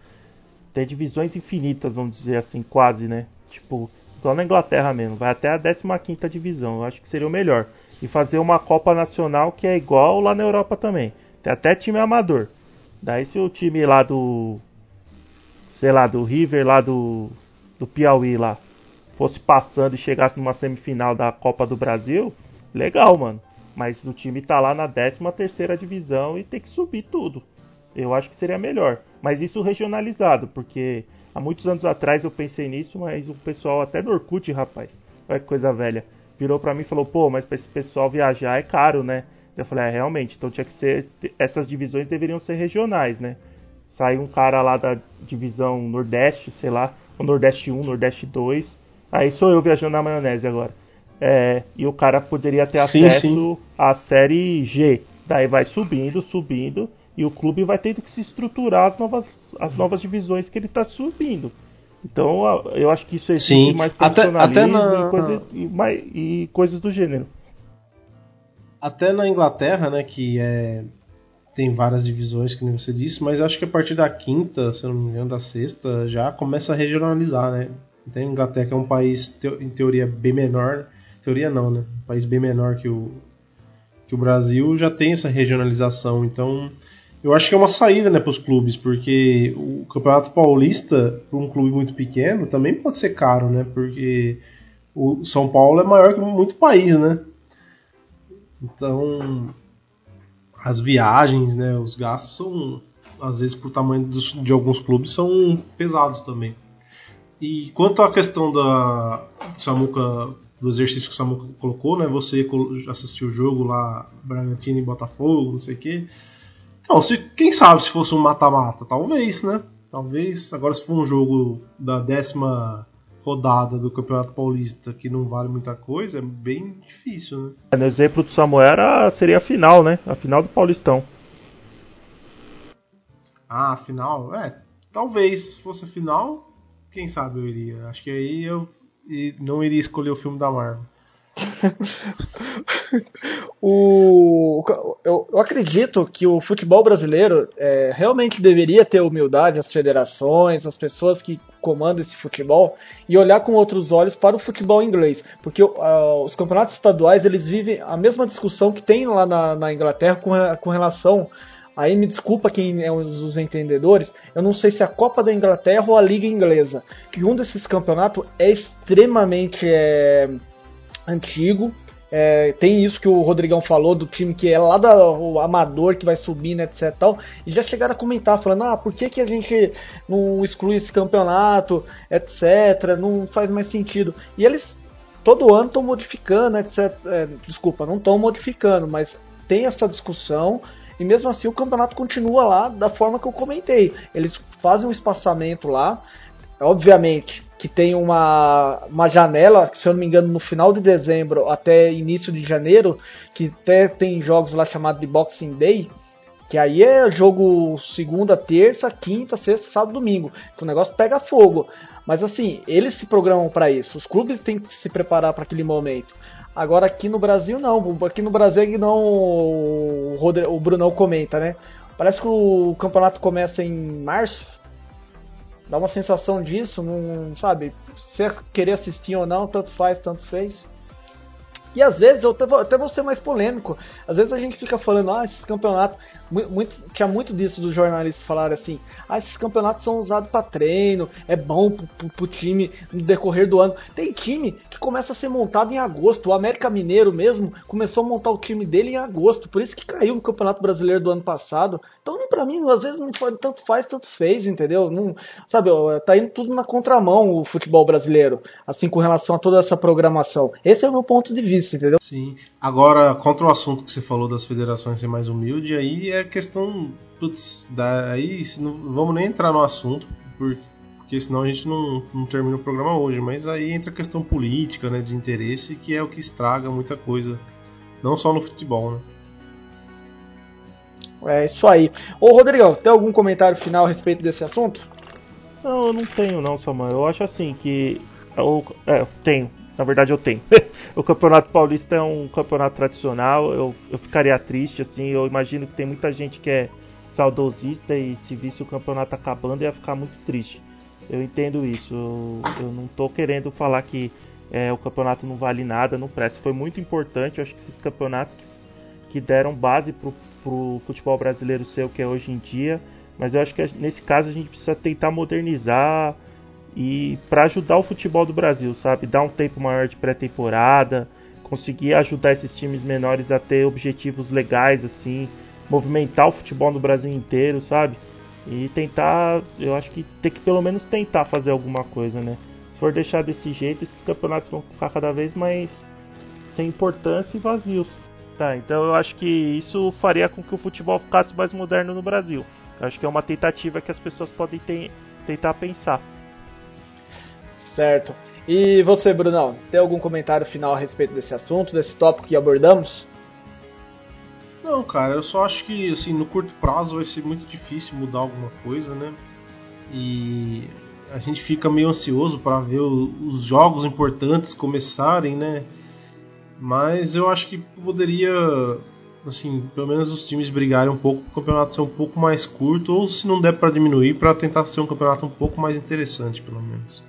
ter divisões infinitas, vamos dizer assim, quase, né? Tipo, igual na Inglaterra mesmo, vai até a 15 divisão. Eu acho que seria o melhor e fazer uma Copa Nacional que é igual lá na Europa também. Tem até time amador. Daí se o time lá do. Sei lá, do River lá do. Do Piauí lá. Fosse passando e chegasse numa semifinal da Copa do Brasil, legal, mano. Mas o time tá lá na 13 terceira divisão e tem que subir tudo. Eu acho que seria melhor. Mas isso regionalizado, porque há muitos anos atrás eu pensei nisso, mas o pessoal até no Orkut, rapaz. Olha que coisa velha virou para mim e falou: pô, mas para esse pessoal viajar é caro, né? Eu falei: é, realmente, então tinha que ser. Essas divisões deveriam ser regionais, né? Sai um cara lá da divisão Nordeste, sei lá, o Nordeste 1, Nordeste 2. Aí sou eu viajando na maionese agora. É, e o cara poderia ter sim, acesso sim. à série G. Daí vai subindo, subindo, e o clube vai tendo que se estruturar as novas, as novas divisões que ele está subindo. Então eu acho que isso exige Sim. mais profissionalismo até, até na... e, coisa, e, mais, e, coisas do gênero. Até na Inglaterra, né, que é, tem várias divisões, que nem você disse, mas acho que a partir da quinta, se eu não me engano, da sexta, já começa a regionalizar, né? Então a Inglaterra que é um país, em teoria, bem menor, teoria não, né? Um país bem menor que o, que o Brasil, já tem essa regionalização, então eu acho que é uma saída né, para os clubes, porque o Campeonato Paulista, para um clube muito pequeno, também pode ser caro, né? Porque o São Paulo é maior que muito país, né? Então, as viagens, né, os gastos são, às vezes, por tamanho dos, de alguns clubes, são pesados também. E quanto à questão da Samuca, do exercício que o Samuca colocou, né? Você assistiu o jogo lá, Bragantino e Botafogo, não sei o quê não, se, quem sabe se fosse um mata-mata? Talvez, né? Talvez. Agora, se for um jogo da décima rodada do Campeonato Paulista que não vale muita coisa, é bem difícil, né? É, no exemplo do Samuel seria a final, né? A final do Paulistão. Ah, a final? É, talvez. Se fosse a final, quem sabe eu iria. Acho que aí eu não iria escolher o filme da Marvel. O, eu, eu, acredito que o futebol brasileiro é, realmente deveria ter humildade, as federações, as pessoas que comandam esse futebol, e olhar com outros olhos para o futebol inglês. Porque uh, os campeonatos estaduais eles vivem a mesma discussão que tem lá na, na Inglaterra com, com relação Aí me desculpa quem é os, os entendedores, eu não sei se é a Copa da Inglaterra ou a Liga Inglesa, que um desses campeonatos é extremamente é, antigo. É, tem isso que o Rodrigão falou do time que é lá do amador que vai subindo, etc. Tal, e já chegaram a comentar, falando: ah, por que, que a gente não exclui esse campeonato, etc. Não faz mais sentido. E eles todo ano estão modificando, etc. É, desculpa, não estão modificando, mas tem essa discussão e mesmo assim o campeonato continua lá da forma que eu comentei. Eles fazem um espaçamento lá, obviamente que tem uma, uma janela, se eu não me engano, no final de dezembro até início de janeiro, que até tem jogos lá chamados de Boxing Day, que aí é jogo segunda, terça, quinta, sexta, sábado, domingo, que o negócio pega fogo. Mas assim, eles se programam para isso, os clubes têm que se preparar para aquele momento. Agora aqui no Brasil não, aqui no Brasil é não o, Rodri, o Brunão comenta, né? Parece que o campeonato começa em março. Dá uma sensação disso, não sabe? Se é querer assistir ou não, tanto faz, tanto fez. E às vezes, eu até vou, até vou ser mais polêmico, às vezes a gente fica falando, ah, esses campeonatos, muito, tinha muito disso dos jornalistas falar assim: ah, esses campeonatos são usados para treino, é bom pro, pro, pro, time no decorrer do ano. Tem time que começa a ser montado em agosto. O América Mineiro mesmo começou a montar o time dele em agosto, por isso que caiu no Campeonato Brasileiro do ano passado. Então, para mim, às vezes não foi, tanto faz, tanto fez, entendeu? Não, sabe, tá indo tudo na contramão o futebol brasileiro, assim com relação a toda essa programação. Esse é o meu ponto de vista, entendeu? Sim. Agora, contra o assunto que você falou das federações ser mais humilde, aí é questão. Putz, daí não vamos nem entrar no assunto, porque, porque senão a gente não, não termina o programa hoje. Mas aí entra a questão política, né, de interesse, que é o que estraga muita coisa. Não só no futebol, né? É isso aí. Ô Rodrigão, tem algum comentário final a respeito desse assunto? Não, eu não tenho não, Samuel. Eu acho assim que. Eu, é, tenho. Na verdade eu tenho. [LAUGHS] o Campeonato Paulista é um campeonato tradicional. Eu, eu ficaria triste, assim. Eu imagino que tem muita gente que é saudosista e se visse o campeonato acabando ia ficar muito triste. Eu entendo isso. Eu, eu não tô querendo falar que é, o campeonato não vale nada, não presta. Foi muito importante. Eu acho que esses campeonatos que, que deram base pro, pro futebol brasileiro ser o que é hoje em dia. Mas eu acho que nesse caso a gente precisa tentar modernizar e para ajudar o futebol do Brasil, sabe? Dar um tempo maior de pré-temporada, conseguir ajudar esses times menores a ter objetivos legais assim, movimentar o futebol no Brasil inteiro, sabe? E tentar, eu acho que tem que pelo menos tentar fazer alguma coisa, né? Se for deixar desse jeito, esses campeonatos vão ficar cada vez mais sem importância e vazios. Tá, então eu acho que isso faria com que o futebol ficasse mais moderno no Brasil. Eu acho que é uma tentativa que as pessoas podem ter, tentar pensar. Certo. E você, Brunão, tem algum comentário final a respeito desse assunto, desse tópico que abordamos? Não, cara, eu só acho que assim, no curto prazo vai ser muito difícil mudar alguma coisa, né? E a gente fica meio ansioso para ver os jogos importantes começarem, né? Mas eu acho que poderia, assim, pelo menos os times brigarem um pouco para o campeonato ser um pouco mais curto, ou se não der para diminuir, para tentar ser um campeonato um pouco mais interessante, pelo menos.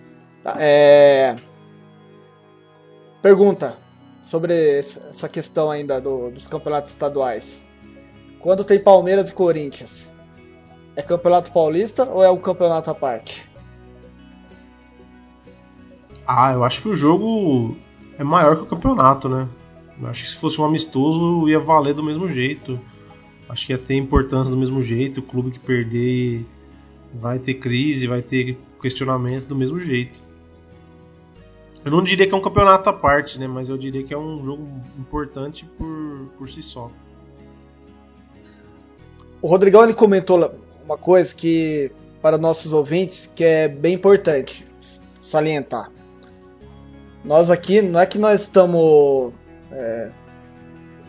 É... Pergunta sobre essa questão ainda do, dos campeonatos estaduais. Quando tem Palmeiras e Corinthians, é campeonato paulista ou é o campeonato à parte? Ah, eu acho que o jogo é maior que o campeonato, né? Acho que se fosse um amistoso ia valer do mesmo jeito. Acho que ia ter importância do mesmo jeito. O clube que perder vai ter crise, vai ter questionamento do mesmo jeito. Eu não diria que é um campeonato à parte, né? Mas eu diria que é um jogo importante por, por si só. O Rodrigão ele comentou uma coisa que para nossos ouvintes que é bem importante salientar. Nós aqui, não é que nós estamos é,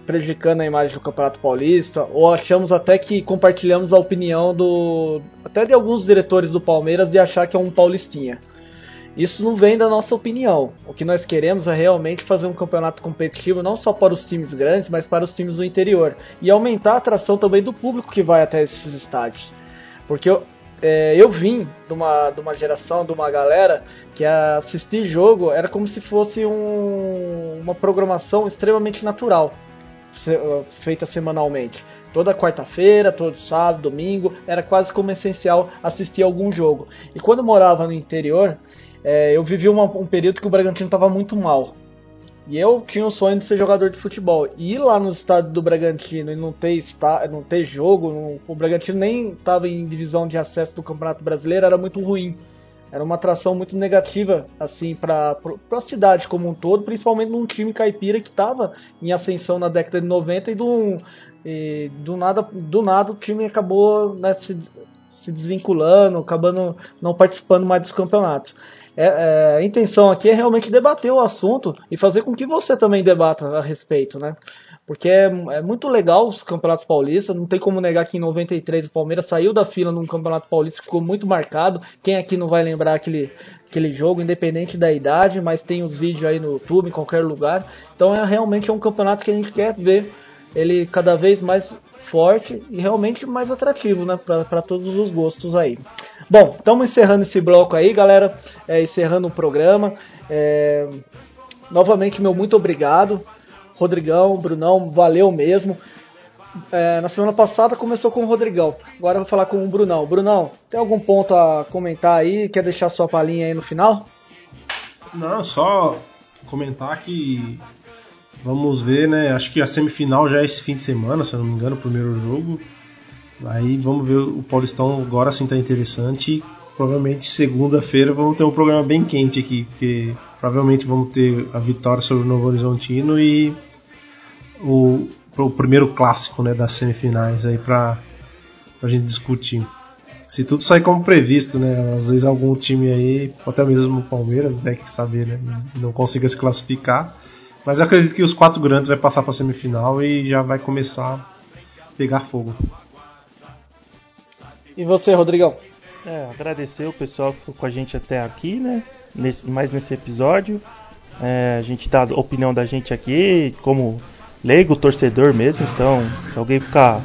prejudicando a imagem do Campeonato Paulista, ou achamos até que compartilhamos a opinião do até de alguns diretores do Palmeiras de achar que é um paulistinha. Isso não vem da nossa opinião. O que nós queremos é realmente fazer um campeonato competitivo não só para os times grandes, mas para os times do interior e aumentar a atração também do público que vai até esses estádios. Porque eu, é, eu vim de uma, de uma geração, de uma galera que assistir jogo era como se fosse um, uma programação extremamente natural, feita semanalmente. Toda quarta-feira, todo sábado, domingo, era quase como essencial assistir algum jogo. E quando morava no interior, é, eu vivi uma, um período que o Bragantino estava muito mal. E eu tinha o sonho de ser jogador de futebol. E ir lá no estádio do Bragantino e não ter, está, não ter jogo, não, o Bragantino nem estava em divisão de acesso do Campeonato Brasileiro, era muito ruim. era uma atração muito negativa assim para a cidade como um todo, principalmente num time caipira que estava em ascensão na década de 90 e do, e do nada do nada o time acabou né, se, se desvinculando, acabando não participando mais dos campeonatos. É, é, a intenção aqui é realmente debater o assunto e fazer com que você também debata a respeito, né? Porque é, é, muito legal os campeonatos paulistas, não tem como negar que em 93 o Palmeiras saiu da fila num campeonato paulista que ficou muito marcado. Quem aqui não vai lembrar aquele, aquele jogo, independente da idade, mas tem os vídeos aí no YouTube, em qualquer lugar. Então é realmente é um campeonato que a gente quer ver ele cada vez mais forte e realmente mais atrativo, né, para todos os gostos aí. Bom, estamos encerrando esse bloco aí, galera, é, encerrando o programa. É, novamente, meu muito obrigado Rodrigão, Brunão, valeu mesmo. É, na semana passada começou com o Rodrigão, agora eu vou falar com o Brunão. Brunão, tem algum ponto a comentar aí? Quer deixar sua palhinha aí no final? Não, só comentar que vamos ver, né? Acho que a semifinal já é esse fim de semana, se eu não me engano, o primeiro jogo. Aí vamos ver o Paulistão agora sim tá interessante. Provavelmente segunda-feira vamos ter um programa bem quente aqui, porque provavelmente vamos ter a vitória sobre o Novo Horizontino e o, o primeiro clássico né, das semifinais aí para a gente discutir. Se tudo sair como previsto, né? Às vezes algum time aí, até mesmo o Palmeiras, vai que saber, né? Não consiga se classificar. Mas eu acredito que os quatro grandes vai passar para a semifinal e já vai começar a pegar fogo. E você, Rodrigão? É, agradecer o pessoal que ficou com a gente até aqui, né? Nesse, mais nesse episódio. É, a gente dá a opinião da gente aqui, como leigo, torcedor mesmo. Então, se alguém ficar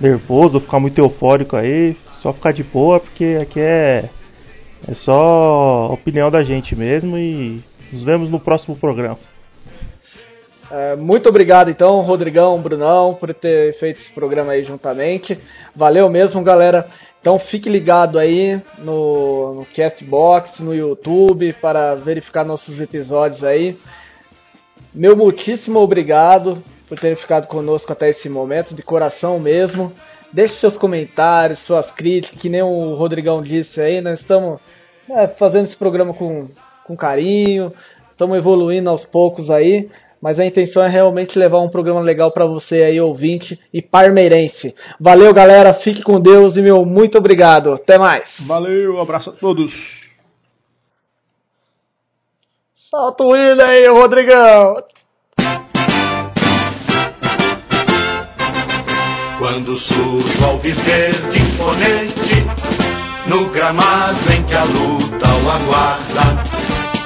nervoso ou ficar muito eufórico aí, só ficar de boa, porque aqui é, é só opinião da gente mesmo. E nos vemos no próximo programa. É, muito obrigado então, Rodrigão, Brunão, por ter feito esse programa aí juntamente. Valeu mesmo, galera. Então fique ligado aí no, no Castbox, no YouTube, para verificar nossos episódios aí. Meu muitíssimo obrigado por terem ficado conosco até esse momento, de coração mesmo. Deixe seus comentários, suas críticas, que nem o Rodrigão disse aí, nós estamos é, fazendo esse programa com, com carinho, estamos evoluindo aos poucos aí, mas a intenção é realmente levar um programa legal para você aí, ouvinte e parmeirense. Valeu, galera, fique com Deus e meu muito obrigado. Até mais. Valeu, abraço a todos. Solta o hino aí, Rodrigão. Quando surge o alviverde imponente No gramado em que a luta o aguarda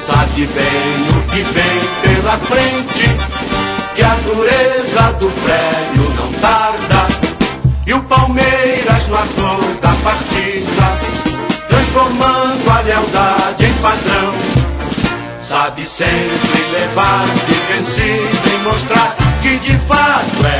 Sabe bem o que vem pela frente Que a dureza do prédio não tarda E o Palmeiras no ator da partida Transformando a lealdade em padrão. Sabe sempre levar de vencido e mostrar que de fato é